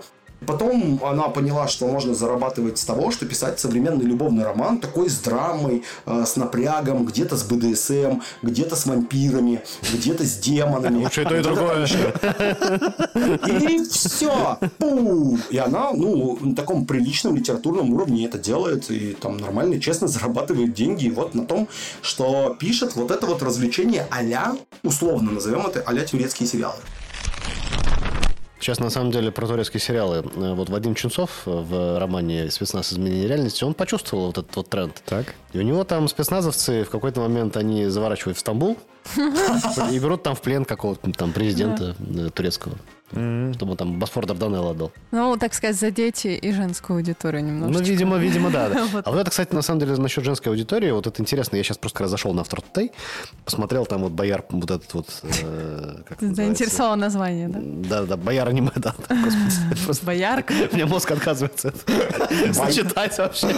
Потом она поняла, что можно зарабатывать с того, что писать современный любовный роман, такой с драмой, э, с напрягом, где-то с БДСМ, где-то с вампирами, где-то с демонами. (laughs) Лучше и то, и другое. И все. И она, ну, на таком приличном литературном уровне это делает. И там нормально, честно зарабатывает деньги. Вот на том, что пишет вот это вот развлечение а условно назовем это а турецкие сериалы. Сейчас, на самом деле, про турецкие сериалы. Э, Вот Вадим Чунцов в романе «Спецназ. Изменение реальности», он почувствовал вот этот вот тренд. Так. И у него там спецназовцы в какой-то момент они заворачивают в Стамбул (laughs) и берут там в плен какого-то там президента э, турецкого. Чтобы он там Босфор Дарданелл отдал. Ну, так сказать, за дети и женскую аудиторию Ну, немножечко. видимо, видимо, да. да. (laughs) Вот. А вот это, кстати, на самом деле, насчет женской аудитории, вот это интересно. Я сейчас просто раз зашел на автор Тутей, посмотрел там вот бояр, вот этот вот... э, как Ты называется? заинтересовал название, да? Да, да, бояр аниме, да. (laughs) Боярка. (laughs) у меня мозг отказывается это сочетать вообще.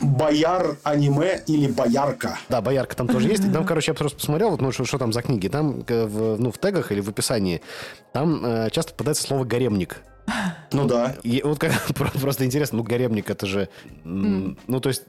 Бояр аниме или боярка. Да, боярка там тоже есть. И Там, короче, я просто посмотрел, вот, ну, что, что там за книги. Там э, в, ну, в тегах или в описании там э, часто попадается слово «гаремник». (laughs) Ну да. И вот как, (laughs) про- просто интересно, ну, гаремник это же... Ну, то есть...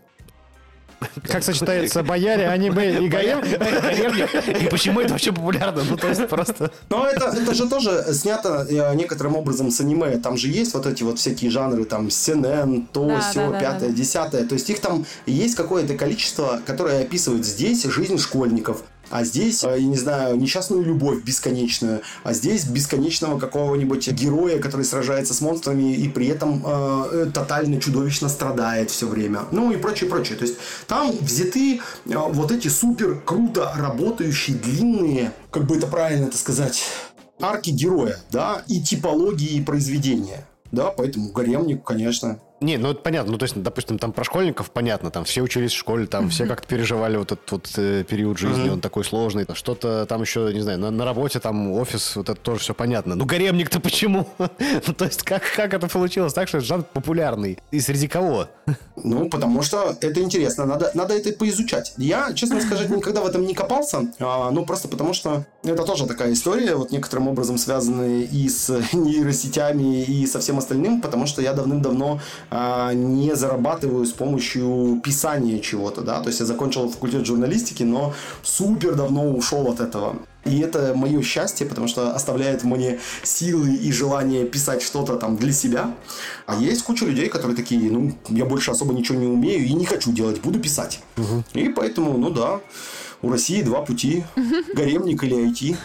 (laughs) Как сочетается бояре, аниме и гарем? Гаремник. И почему это вообще популярно? Ну, то есть просто... Но это, это же тоже снято э, некоторым образом с аниме. Там же есть вот эти вот всякие жанры, там, сенен, то, Да, все, да, да, пятое, да. десятое. То есть их там есть какое-то количество, которое описывает здесь жизнь школьников. А здесь, э, я не знаю, несчастную любовь бесконечную. А здесь бесконечного какого-нибудь героя, который сражается с монстрами и при этом э, э, тотально чудовищно страдает все время. Ну и прочее, прочее. То есть там взяты э, вот эти супер круто работающие длинные, как бы это правильно это сказать, арки героя, да, и типологии произведения. Да, поэтому гаремник, конечно. Не, ну это понятно. Ну, то есть, допустим, там про школьников понятно, там все учились в школе, там все как-то переживали вот этот вот э, период жизни, он такой сложный. Что-то там еще, не знаю, на, на работе, там офис, вот это тоже все понятно. Ну, гаремник-то почему? (laughs) ну, то есть, как, как это получилось так, что этот жанр популярный? И среди кого? Ну, потому что это интересно, надо, надо это поизучать. Я, честно сказать, никогда в этом не копался, а, ну, просто потому что это тоже такая история, вот некоторым образом связанная и с (laughs) нейросетями, и со всем остальным, потому что я давным-давно не зарабатываю с помощью писания чего-то, да, то есть я закончил факультет журналистики, но супер давно ушел от этого. И это мое счастье, потому что оставляет мне силы и желание писать что-то там для себя. А есть куча людей, которые такие, ну, я больше особо ничего не умею и не хочу делать, буду писать. И поэтому, ну да, у России два пути. (laughs) Гаремник или IT.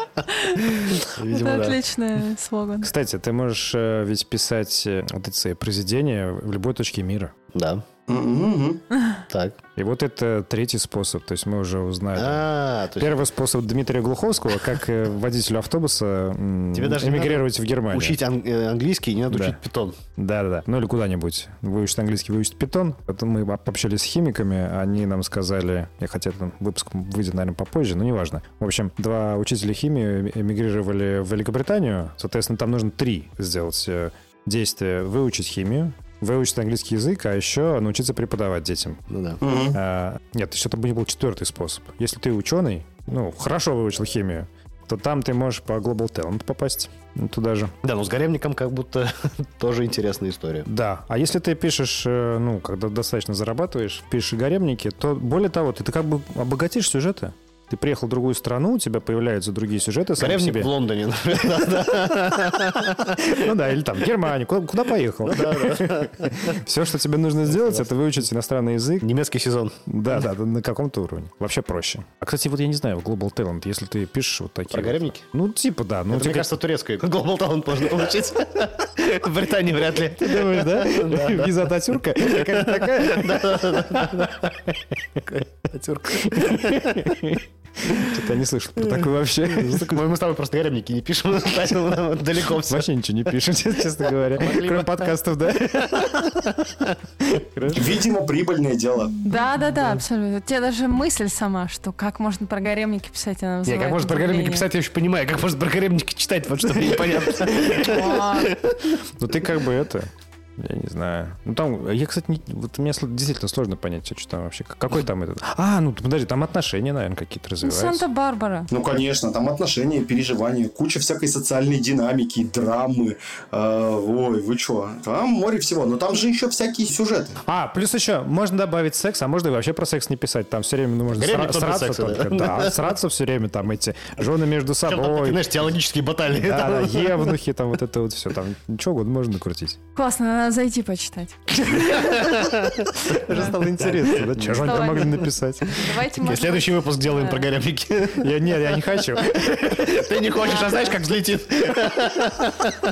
(laughs) Видимо, Это да. отличный слоган. Кстати, ты можешь э, ведь писать э, вот эти свои произведения в любой точке мира. Да. Так. И вот это третий способ. То есть мы уже узнали. А, есть Первый способ Дмитрия Глуховского, как э, водителю автобуса Тебе даже эмигрировать в Германию. учить э, английский не надо Да. учить питон. Да-да-да. Ну или куда-нибудь. Выучить английский, выучить питон. Потом мы пообщались с химиками. Они нам сказали... Я хотел, там, выпуск выйдет, наверное, попозже, но неважно. В общем, два учителя химии эмигрировали в Великобританию. Соответственно, там нужно три сделать э, действия. Выучить химию, выучить английский язык, а еще научиться преподавать детям. Ну да. Мгм. А, нет, еще это бы не был четвертый способ. Если ты ученый, ну, хорошо выучил химию, то там ты можешь по Global Talent попасть ну, туда же. Да, но с гаремником как будто (laughs) тоже интересная история. Да, а если ты пишешь, э, ну, когда достаточно зарабатываешь, пишешь гаремники, то более того, ты, ты как бы обогатишь сюжеты. Ты приехал в другую страну, у тебя появляются другие сюжеты сами по Гаремник себе. в Лондоне. Ну да, или там в Германию. Куда, поехал? Все, что тебе нужно сделать, это выучить иностранный язык. Немецкий сезон. Да, да, на каком-то уровне. Вообще проще. А, кстати, вот я не знаю, Global Talent, если ты пишешь вот такие... Про гаремники? Ну, типа, да. Ну, мне кажется, турецкой. Global Talent можно получить. В Британии вряд ли. Ты думаешь, да? Виза Ататюрка? Такая? Ататюрк. Что-то я не слышал про такое вообще. Мы с тобой просто гаремники не пишем. Далеко все. Вообще ничего не пишем, честно говоря. Кроме подкастов, да? Видимо, прибыльное дело. Да, да, да, абсолютно. Тебе даже мысль сама, что как можно про гаремники писать, она Не, вызывает как можно про гаремники писать, я еще понимаю. Как можно про гаремники читать, вот что мне непонятно. Ну ты как бы это... Я не знаю. Ну там, я, кстати, не- вот мне действительно сложно понять, что там вообще. Какой там этот... А, ну подожди, там отношения, наверное, какие-то ну, развиваются. Санта-Барбара. Ну, конечно, там отношения, переживания, куча всякой социальной динамики, драмы. Э, ой, вы чё? Там море всего. Но там же еще всякие сюжеты. А, плюс еще, можно добавить секс, а можно и вообще про секс не писать. Там все время ну, можно сра- сраться секса, только. да? Да, сраться все время, там эти жены между собой. знаешь, теологические баталии. Да, да, евнухи, там вот это вот все. Там ничего угодно можно крутить. Классно, надо зайти почитать. Уже стало интересно, да? Что же они там могли написать? Давайте, И может Следующий выпуск делаем про гаремники. Я, нет, я не хочу. Ты не хочешь, а знаешь, как взлетит?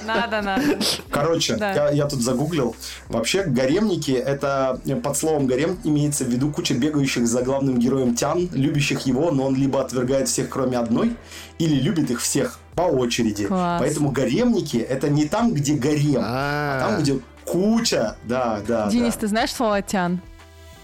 надо, надо. Короче, я, тут загуглил. Вообще, гаремники — это под словом гарем имеется в виду куча бегающих за главным героем тян, любящих его, но он либо отвергает всех, кроме одной, или любит их всех по очереди. Класс. Поэтому гаремники — это не там, где гарем, а там, где куча. Да, да, Денис, да. ты знаешь слово «тян»?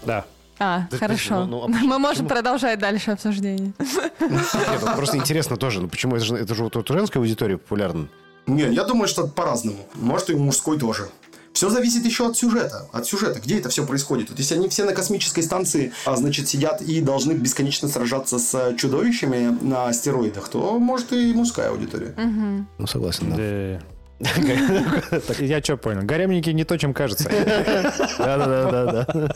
Да. А, Да, хорошо. ну, ну, а Мы можем продолжать дальше обсуждение. Нет, вот просто интересно тоже, ну почему это же, это же вот у женской аудитории популярно? Нет, я думаю, что по-разному. Может, и мужской тоже. Все зависит еще от сюжета. От сюжета, где это все происходит. Вот если они все на космической станции, а, значит, сидят и должны бесконечно сражаться с чудовищами на астероидах, то может и мужская аудитория. Ну, согласен, да. Да. Так, Я что понял? Гаремники не то, чем кажется. (laughs) Да-да-да.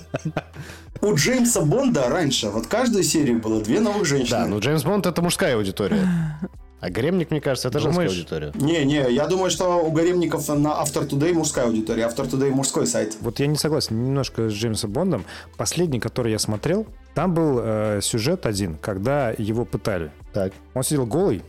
У Джеймса Бонда раньше, вот каждую серию было две новых женщины. Да, ну Джеймс Бонд это мужская аудитория. А гаремник, мне кажется, это женская Думаешь? аудитория. Не-не, я думаю, что у гаремников на After Today мужская аудитория, After Today мужской сайт. Вот я не согласен немножко с Джеймсом Бондом. Последний, который я смотрел, там был э, сюжет один, когда его пытали. Так. Он сидел голый,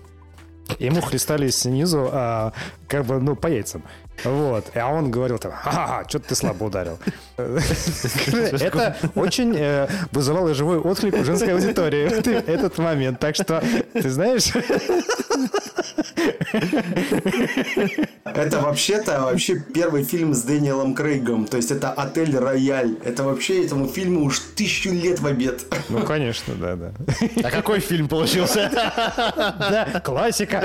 ему хлестали снизу, а, как бы, ну, по яйцам. Вот. А он говорил там, ха-ха, что ты слабо ударил. Это очень э, вызывало живой отклик у женской аудитории в этот момент. Так что, ты знаешь, Это вообще-то вообще первый фильм с Дэниелом Крейгом. То есть это «Отель Рояль». Это вообще этому фильму уж тысячу лет в обед. ну, конечно, да, да. А какой фильм получился? Да, классика.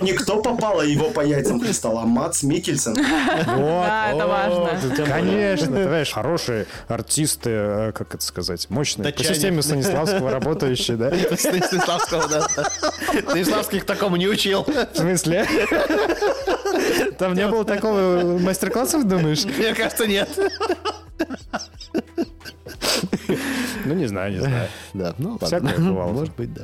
Никто попало его по яйцам хлестал, а Мац Микельсон. (laughs) Да, это важно. Конечно, понимаешь, хорошие артисты, э, как это сказать, мощные. По системе Станиславского работающие, да? (laughs) Станиславского, да. Станиславский к такому не учил. В смысле? Там не было такого мастер-класса, думаешь? Мне кажется, нет. Ну, не знаю, не знаю. Да, ну ладно. Всякое бывало. Может быть, да.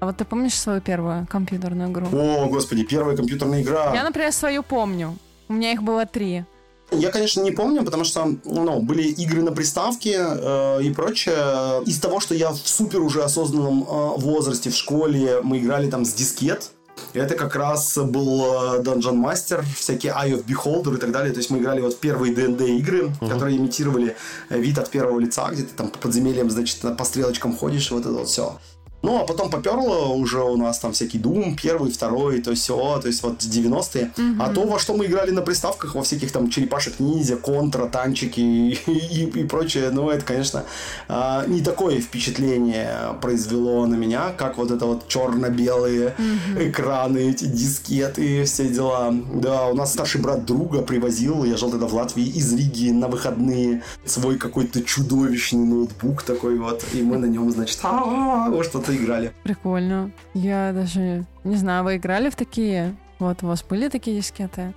А вот ты помнишь свою первую компьютерную игру? О, господи, первая компьютерная игра. Я, например, свою помню. У меня их было три. Я, конечно, не помню, потому что ну, были игры на приставке э, и прочее. Из того, что я в супер уже осознанном э, возрасте в школе, мы играли там с дискет. Это как раз был э, Dungeon Master, всякие Eye of Beholder и так далее. То есть мы играли вот в первые ДНД игры, которые имитировали э, вид от первого лица, где ты там по подземельям, значит, по стрелочкам ходишь, вот это вот все. Ну, а потом поперло уже у нас там всякий Doom, первый, второй, то все, то есть вот 90-е. А то, во что мы играли на приставках, во всяких там черепашек ниндзя, контра, танчики (laughs) и, и, и прочее, ну, это, конечно, а, не такое впечатление произвело на меня, как вот это вот черно-белые экраны, эти дискеты все дела. Да, у нас старший брат друга привозил, я жил тогда в Латвии, из Риги на выходные свой какой-то чудовищный ноутбук такой вот, и мы на нем, значит, «А-а-а», во что-то играли. Прикольно. Я даже не знаю, вы играли в такие? Вот у вас были такие дискеты?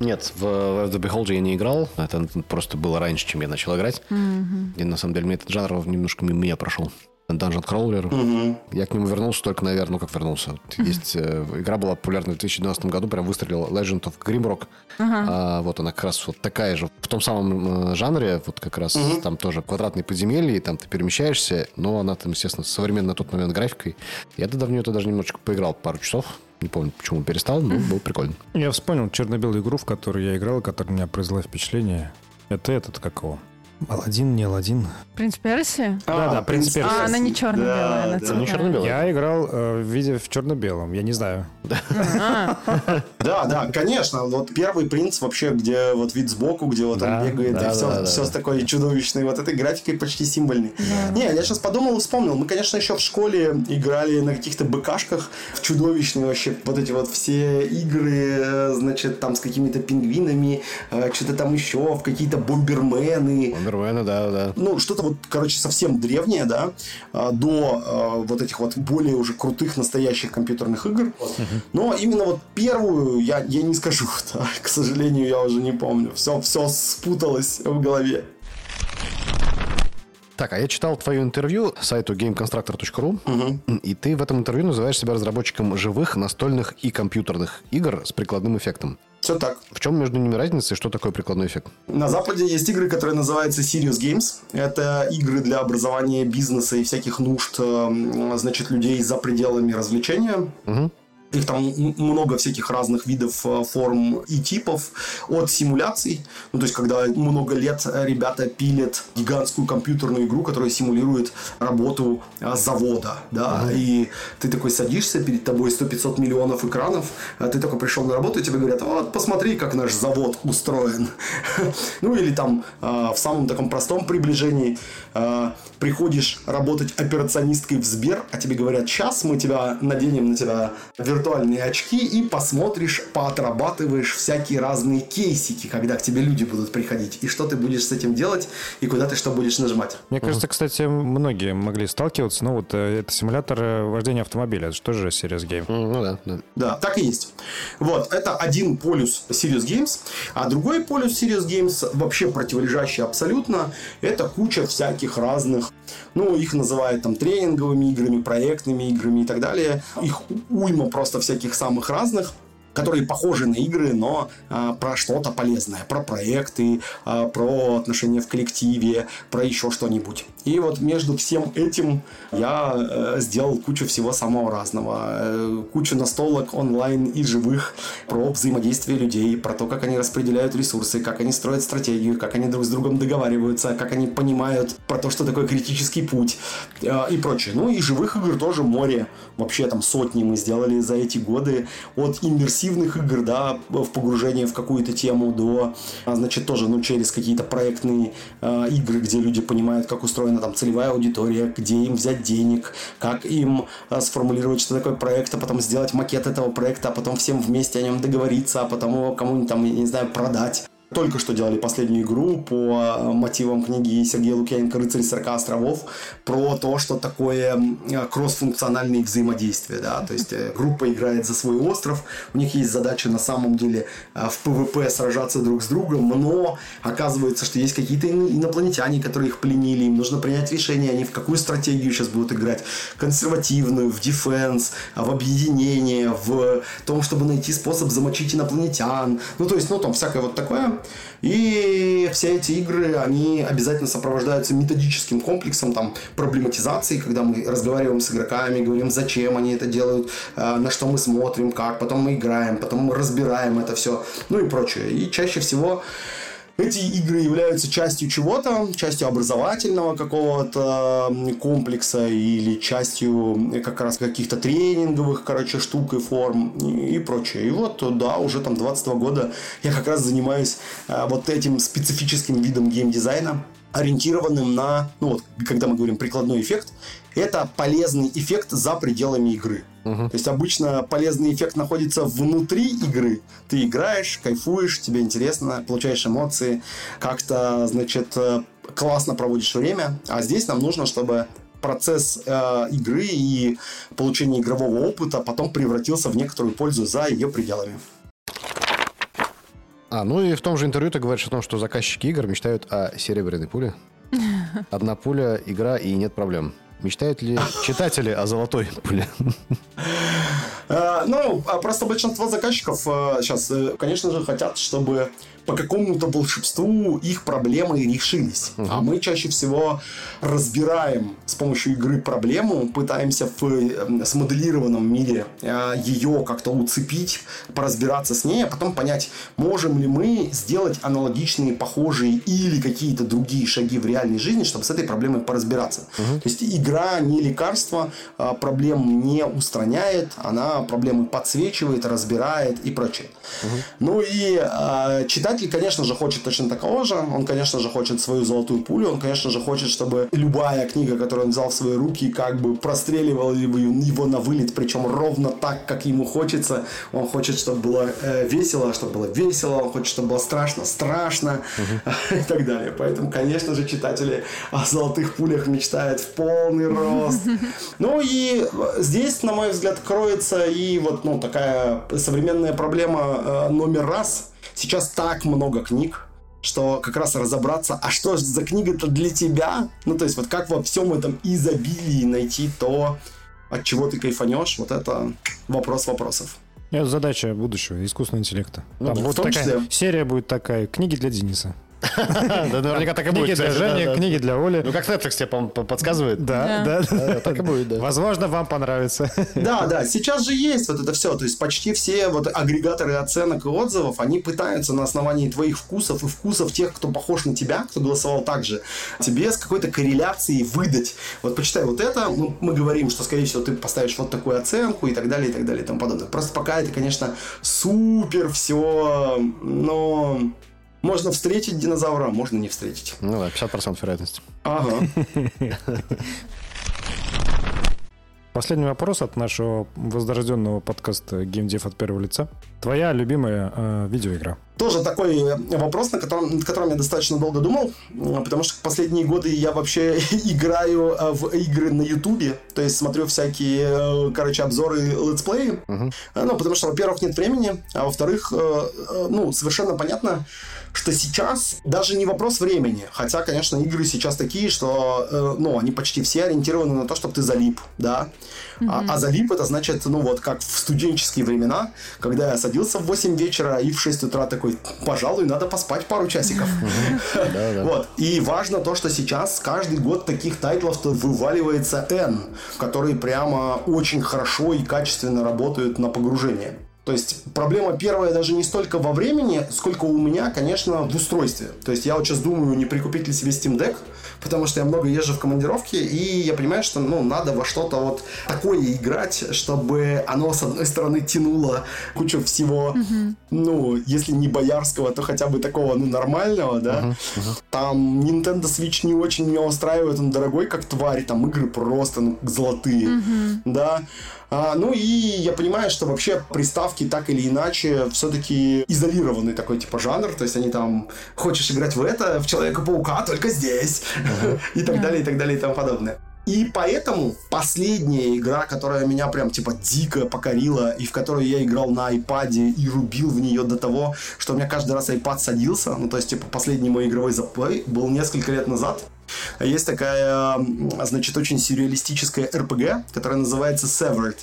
Нет, в Web the Beholder я не играл. Это просто было раньше, чем я начал играть. Мгм. И на самом деле мне этот жанр немножко мимо меня прошел. Dungeon Crawler. Мгм. Я к нему вернулся только, наверное, ну как вернулся. Вот (laughs) Есть э, игра была популярна в 2012 году, прям выстрелила Legend of Grimrock. Ага. А, вот она как раз вот такая же. В том самом э, жанре, вот как раз там тоже квадратные подземелья, и там ты перемещаешься, но она там, естественно, современная на тот момент графикой. Я тогда в нее даже немножечко поиграл пару часов. Не помню, почему перестал, но было прикольно. Я вспомнил черно-белую игру, в которую я играл, которая меня произвела впечатление. Это этот, какого? Аладдин, не Аладдин. Принц Перси? Да-да, «Принц Перси». А, она не черно-белая, она Ну, не цветная. черно-белая. Я играл э, в виде в черно-белом, я не знаю. А, (laughs) Да, да, конечно. Вот первый принц вообще, где вот вид сбоку, где вот Да, он бегает, да, и все, да, да, да. с такой чудовищной вот этой графикой почти символьной. Не, я сейчас подумал и вспомнил. Мы, конечно, еще в школе играли на каких-то БКшках в чудовищные вообще вот эти вот все игры, э, значит, там с какими-то пингвинами, э, что-то там еще, в какие-то бомбермены. Вандермена, да, да. ну, что-то вот, короче, совсем древнее, да, а, до а, вот этих вот более уже крутых настоящих компьютерных игр. Но именно вот первую я, я не скажу, (laughs) да, к сожалению, я уже не помню. Все, все спуталось в голове. Так, а я читал твое интервью сайту gameconstructor.ru, и ты в этом интервью называешь себя разработчиком живых настольных и компьютерных игр с прикладным эффектом. Все так. В чем между ними разница и что такое прикладной эффект? На Западе есть игры, которые называются Serious Games. Это игры для образования бизнеса и всяких нужд, э, значит, людей за пределами развлечения. Их там много всяких разных видов, э, форм и типов. От симуляций, ну, то есть, когда много лет э, ребята пилят гигантскую компьютерную игру, которая симулирует работу э, завода, да, и ты такой садишься, перед тобой 100-500 миллионов экранов, а ты только пришел на работу, и тебе говорят, вот, посмотри, как наш завод устроен. (laughs) Ну, или там в самом таком простом приближении приходишь работать операционисткой в Сбер, а тебе говорят, сейчас мы тебя наденем на тебя виртуальные очки и посмотришь, поотрабатываешь всякие разные кейсики, когда к тебе люди будут приходить, и что ты будешь с этим делать, и куда ты что будешь нажимать. Мне кажется, кстати, многие могли сталкиваться. Ну, вот э, это симулятор э, вождения автомобиля. Это же тоже Serious Game. Ну да, да. Да, так и есть. Вот, это один полюс Serious Games, а другой полюс Serious Games, вообще противолежащий абсолютно, это куча всяких разных, ну, их называют там тренинговыми играми, проектными играми и так далее. Их уйма просто всяких самых разных которые похожи на игры, но а, про что-то полезное, про проекты, а, про отношения в коллективе, про еще что-нибудь. И вот между всем этим я э, сделал кучу всего самого разного. Э, кучу настолок онлайн и живых про взаимодействие людей, про то, как они распределяют ресурсы, как они строят стратегию, как они друг с другом договариваются, как они понимают про то, что такое критический путь э, и прочее. Ну и живых игр тоже море. Вообще там сотни мы сделали за эти годы. От иммерсивных игр, да, в погружение в какую-то тему до, а, значит, тоже, ну, через какие-то проектные э, игры, где люди понимают, как устроена там целевая аудитория, где им взять денег, как им э, сформулировать, что такое проект, а потом сделать макет этого проекта, а потом всем вместе о нем договориться, а потом его кому-нибудь там, я не знаю, продать. Только что делали последнюю игру по э, мотивам книги Сергея Лукьяненко «Рыцарь 40 островов» про то, что такое э, кроссфункциональные взаимодействия. Да? То есть э, группа играет за свой остров, у них есть задача на самом деле в PvP сражаться друг с другом, но оказывается, что есть какие-то ин- инопланетяне, которые их пленили, им нужно принять решение, они в какую стратегию сейчас будут играть. Консервативную, в defense, в объединение, в том, чтобы найти способ замочить инопланетян. Ну, то есть, ну, там всякое вот такое. И все эти игры, они обязательно сопровождаются методическим комплексом там, проблематизации, когда мы разговариваем с игроками, говорим, зачем они это делают, э, на что мы смотрим, как, потом мы играем, потом мы разбираем это все, ну и прочее. И чаще всего эти игры являются частью чего-то, частью образовательного какого-то комплекса или частью э, как раз каких-то тренинговых, короче, штук и форм и, и прочее. И вот, да, уже там 22 года я как раз занимаюсь э, вот этим специфическим видом геймдизайна, ориентированным на, ну вот, когда мы говорим прикладной эффект, это полезный эффект за пределами игры. То есть обычно полезный эффект находится внутри игры. Ты играешь, кайфуешь, тебе интересно, получаешь эмоции, как-то, значит, э, классно проводишь время. А здесь нам нужно, чтобы процесс э, игры и получение игрового опыта потом превратился в некоторую пользу за ее пределами. А, ну и в том же интервью ты говоришь о том, что заказчики игр мечтают о серебряной пуле. (laughs) Одна пуля, игра и нет проблем. Мечтают ли читатели о золотой пуле? Э, ну, а просто большинство заказчиков сейчас, э, конечно же, хотят, чтобы по какому-то волшебству их проблемы решились. Угу. А мы чаще всего разбираем с помощью игры проблему, пытаемся в э, смоделированном мире э, ее как-то уцепить, поразбираться с ней, а потом понять, можем ли мы сделать аналогичные, похожие или какие-то другие шаги в реальной жизни, чтобы с этой проблемой поразбираться. Угу. То есть игра не лекарство, а проблем не устраняет, она проблемы подсвечивает, разбирает и прочее. Угу. Ну и э, читать Читатель, конечно же, хочет точно такого же. Он, конечно же, хочет свою золотую пулю. Он, конечно же, хочет, чтобы любая книга, которую он взял в свои руки, как бы простреливала его на вылет, причем ровно так, как ему хочется. Он хочет, чтобы было э, весело, чтобы было весело. Он хочет, чтобы было страшно, страшно uh-huh. (laughs) и так далее. Поэтому, конечно же, читатели о золотых пулях мечтают в полный рост. (laughs) Ну и здесь, на мой взгляд, кроется и вот ну, такая современная проблема э, номер раз – Сейчас так много книг, что как раз разобраться, а что за книга-то для тебя? Ну, то есть вот как во всем этом изобилии найти то, от чего ты кайфанешь, вот это вопрос вопросов. Это задача будущего искусственного интеллекта. Ну, Там вот такая серия будет такая, книги для Дениса. (laughs) Да, наверняка так и будет. Книги для Жени, книги для Оли. Ну, как Netflix тебе подсказывает. Да, да. Так и будет, да. Возможно, вам понравится. (laughs) Да, да. Сейчас же есть вот это все. То есть почти все вот агрегаторы оценок и отзывов, они пытаются на основании твоих вкусов и вкусов тех, кто похож на тебя, кто голосовал так же, тебе с какой-то корреляцией выдать. Вот почитай вот это, ну, мы говорим, что, скорее всего, ты поставишь вот такую оценку и так далее, и так далее, и тому подобное. Просто пока это, конечно, супер все, но можно встретить динозавра, а можно не встретить. Ну да, 50% вероятности. Ага. Последний вопрос от нашего возрожденного подкаста «Геймдев от первого лица». Твоя любимая э, видеоигра? Тоже такой вопрос, на котором, над которым я достаточно долго думал, потому что последние годы я вообще (laughs) играю э, в игры на Ютубе, то есть смотрю всякие, э, короче, обзоры, летсплеи. Uh-huh. Ну, потому что, во-первых, нет времени, а во-вторых, э, ну, совершенно понятно, что сейчас даже не вопрос времени, хотя, конечно, игры сейчас такие, что, э, ну, они почти все ориентированы на то, чтобы ты залип, да, mm-hmm. а, а залип это значит, ну, вот как в студенческие времена, когда я садился в 8 вечера и в 6 утра такой, пожалуй, надо поспать пару часиков. (laughs) Вот. И важно то, что сейчас каждый год таких тайтлов вываливается N, которые прямо очень хорошо и качественно работают на погружение. То есть проблема первая даже не столько во времени, сколько у меня, конечно, в устройстве. То есть я вот сейчас думаю, не прикупить ли себе Steam Deck, потому что я много езжу в командировке, и я понимаю, что ну, надо во что-то вот такое играть, чтобы оно, с одной стороны, тянуло кучу всего, uh-huh. ну, если не боярского, то хотя бы такого, ну, нормального, да. Uh-huh. Uh-huh. Там Nintendo Switch не очень меня устраивает, он дорогой как тварь, там игры просто ну, золотые, uh-huh. да. А, ну и я понимаю, что вообще приставки так или иначе все-таки изолированный такой типа жанр, то есть они там, хочешь играть в это, в Человека-паука, только здесь, (laughs) и так далее, и так далее, и тому подобное. И поэтому последняя игра, которая меня прям типа дико покорила, и в которую я играл на iPad и рубил в нее до того, что у меня каждый раз iPad садился, ну то есть типа последний мой игровой заплей был несколько лет назад. Есть такая, значит, очень сюрреалистическая RPG, которая называется Severed.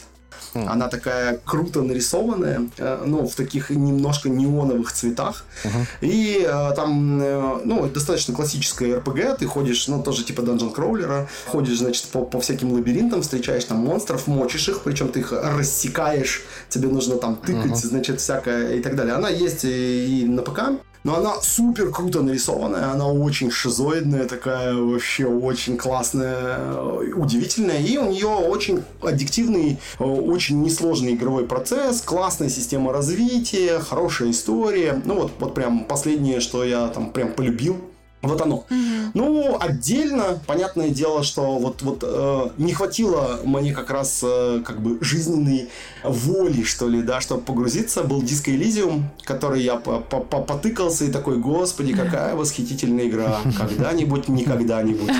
Mm. Она такая круто нарисованная, э, ну, в таких немножко неоновых цветах. Uh-huh. И э, там, э, ну, достаточно классическая RPG. Ты ходишь, ну, тоже типа данжен кроулера. Ходишь, значит, по, по всяким лабиринтам, встречаешь там монстров, мочишь их, причем ты их рассекаешь. Тебе нужно там тыкать, uh-huh. значит, всякое и так далее. Она есть и, и на ПК. Но она супер круто нарисованная, она очень шизоидная, такая вообще очень классная, удивительная. И у нее очень аддиктивный, очень несложный игровой процесс, классная система развития, хорошая история. Ну вот, вот прям последнее, что я там прям полюбил вот оно. Угу. Ну, отдельно, понятное дело, что вот, вот э, не хватило мне как раз э, как бы жизненной воли, что ли, да, чтобы погрузиться. Был Disco Elysium, который я потыкался и такой, господи, какая восхитительная игра. Когда-нибудь, никогда-нибудь.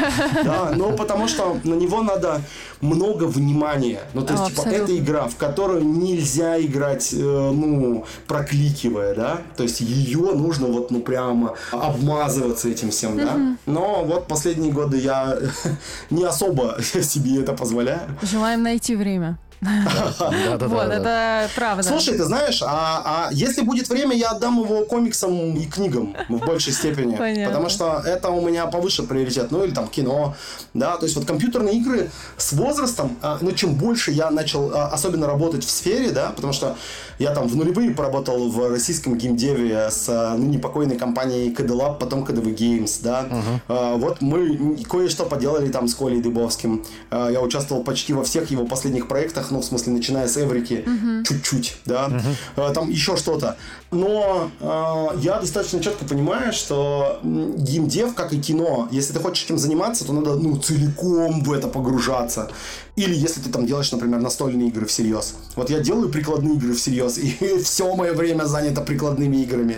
Да, но потому что на него надо много внимания. Ну, то есть, типа, это игра, в которую нельзя играть, э, ну, прокликивая, да. То есть, ее нужно вот, ну, прямо обмазываться этим всем, да. Но вот последние годы я (laughs) не особо (laughs) себе это позволяю. Желаем найти время. Вот, это правда. Слушай, ты знаешь, а, а если будет время, я отдам его комиксам и книгам в большей степени. Потому что это у меня повыше приоритет. Ну, или там кино. Да, то есть вот компьютерные игры с возрастом, а, ну, чем больше я начал а, особенно работать в сфере, да, потому что я там в нулевые поработал в российском геймдеве с а, ныне покойной компанией KD Lab, потом KDV Games, да. Вот мы кое-что поделали там с Колей Дыбовским. Я участвовал почти во всех его последних проектах, ну, в смысле, начиная с Эврики, чуть-чуть, да. А, там еще что-то. Но а, я достаточно четко понимаю, что геймдев, как и кино, если ты хочешь этим заниматься, то надо, ну, целиком в это погружаться. Или если ты там делаешь, например, настольные игры всерьез. Вот я делаю прикладные игры всерьез, и (laughs) все мое время занято прикладными играми.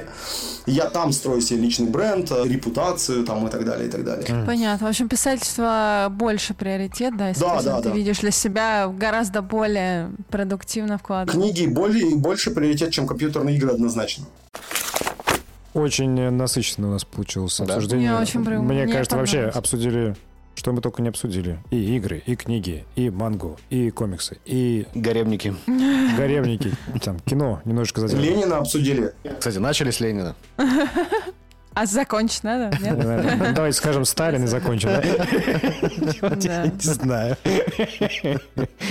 Я там строю себе личный бренд, э, репутацию там и так далее, и так далее. Понятно. В общем, писательство больше приоритет, да, если Да, ты- да, ты да. видишь для себя гораздо более продуктивно вкладывать. Книги более, больше приоритет, чем компьютерные игры однозначно. Очень э, насыщенно у нас получилось Да. обсуждение. Мне очень прям- Мне мне кажется, вообще обсудили, что мы только не обсудили. И игры, и книги, и мангу, и комиксы, и Гаремники. гаремники, там, кино немножечко задели. Ленина обсудили. Кстати, начали с Ленина. А закончить надо? Нет? Давайте скажем Сталин и закончим. да? Да. Не знаю.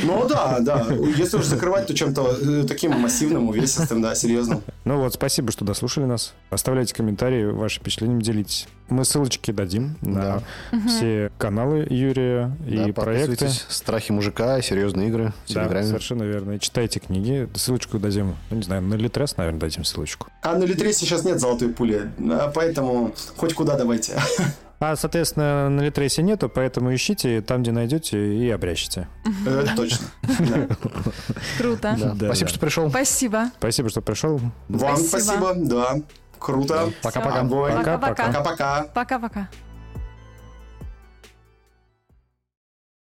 Ну да, да. Если уж закрывать, то чем-то э, таким массивным, увесистым, да, серьезным. Ну вот, спасибо, что дослушали нас. Оставляйте комментарии, ваши впечатления делитесь. Мы ссылочки дадим на все каналы Юрия и Да, проекты. подписывайтесь. Страхи мужика, серьезные игры в Да, Телеграме. совершенно верно. И читайте книги. Ссылочку дадим, ну, не знаю, на Литрес, наверное, дадим ссылочку. А на Литре сейчас нет золотой пули, а поэтому хоть куда давайте. А, соответственно, на Литресе нету, поэтому ищите там, где найдете, и обрящите. Это точно. Да. Круто. Да. Да, Спасибо, да. что пришел. Спасибо. Спасибо, что пришел. Вам спасибо, да. Круто. Пока-пока. Пока-пока. Пока-пока.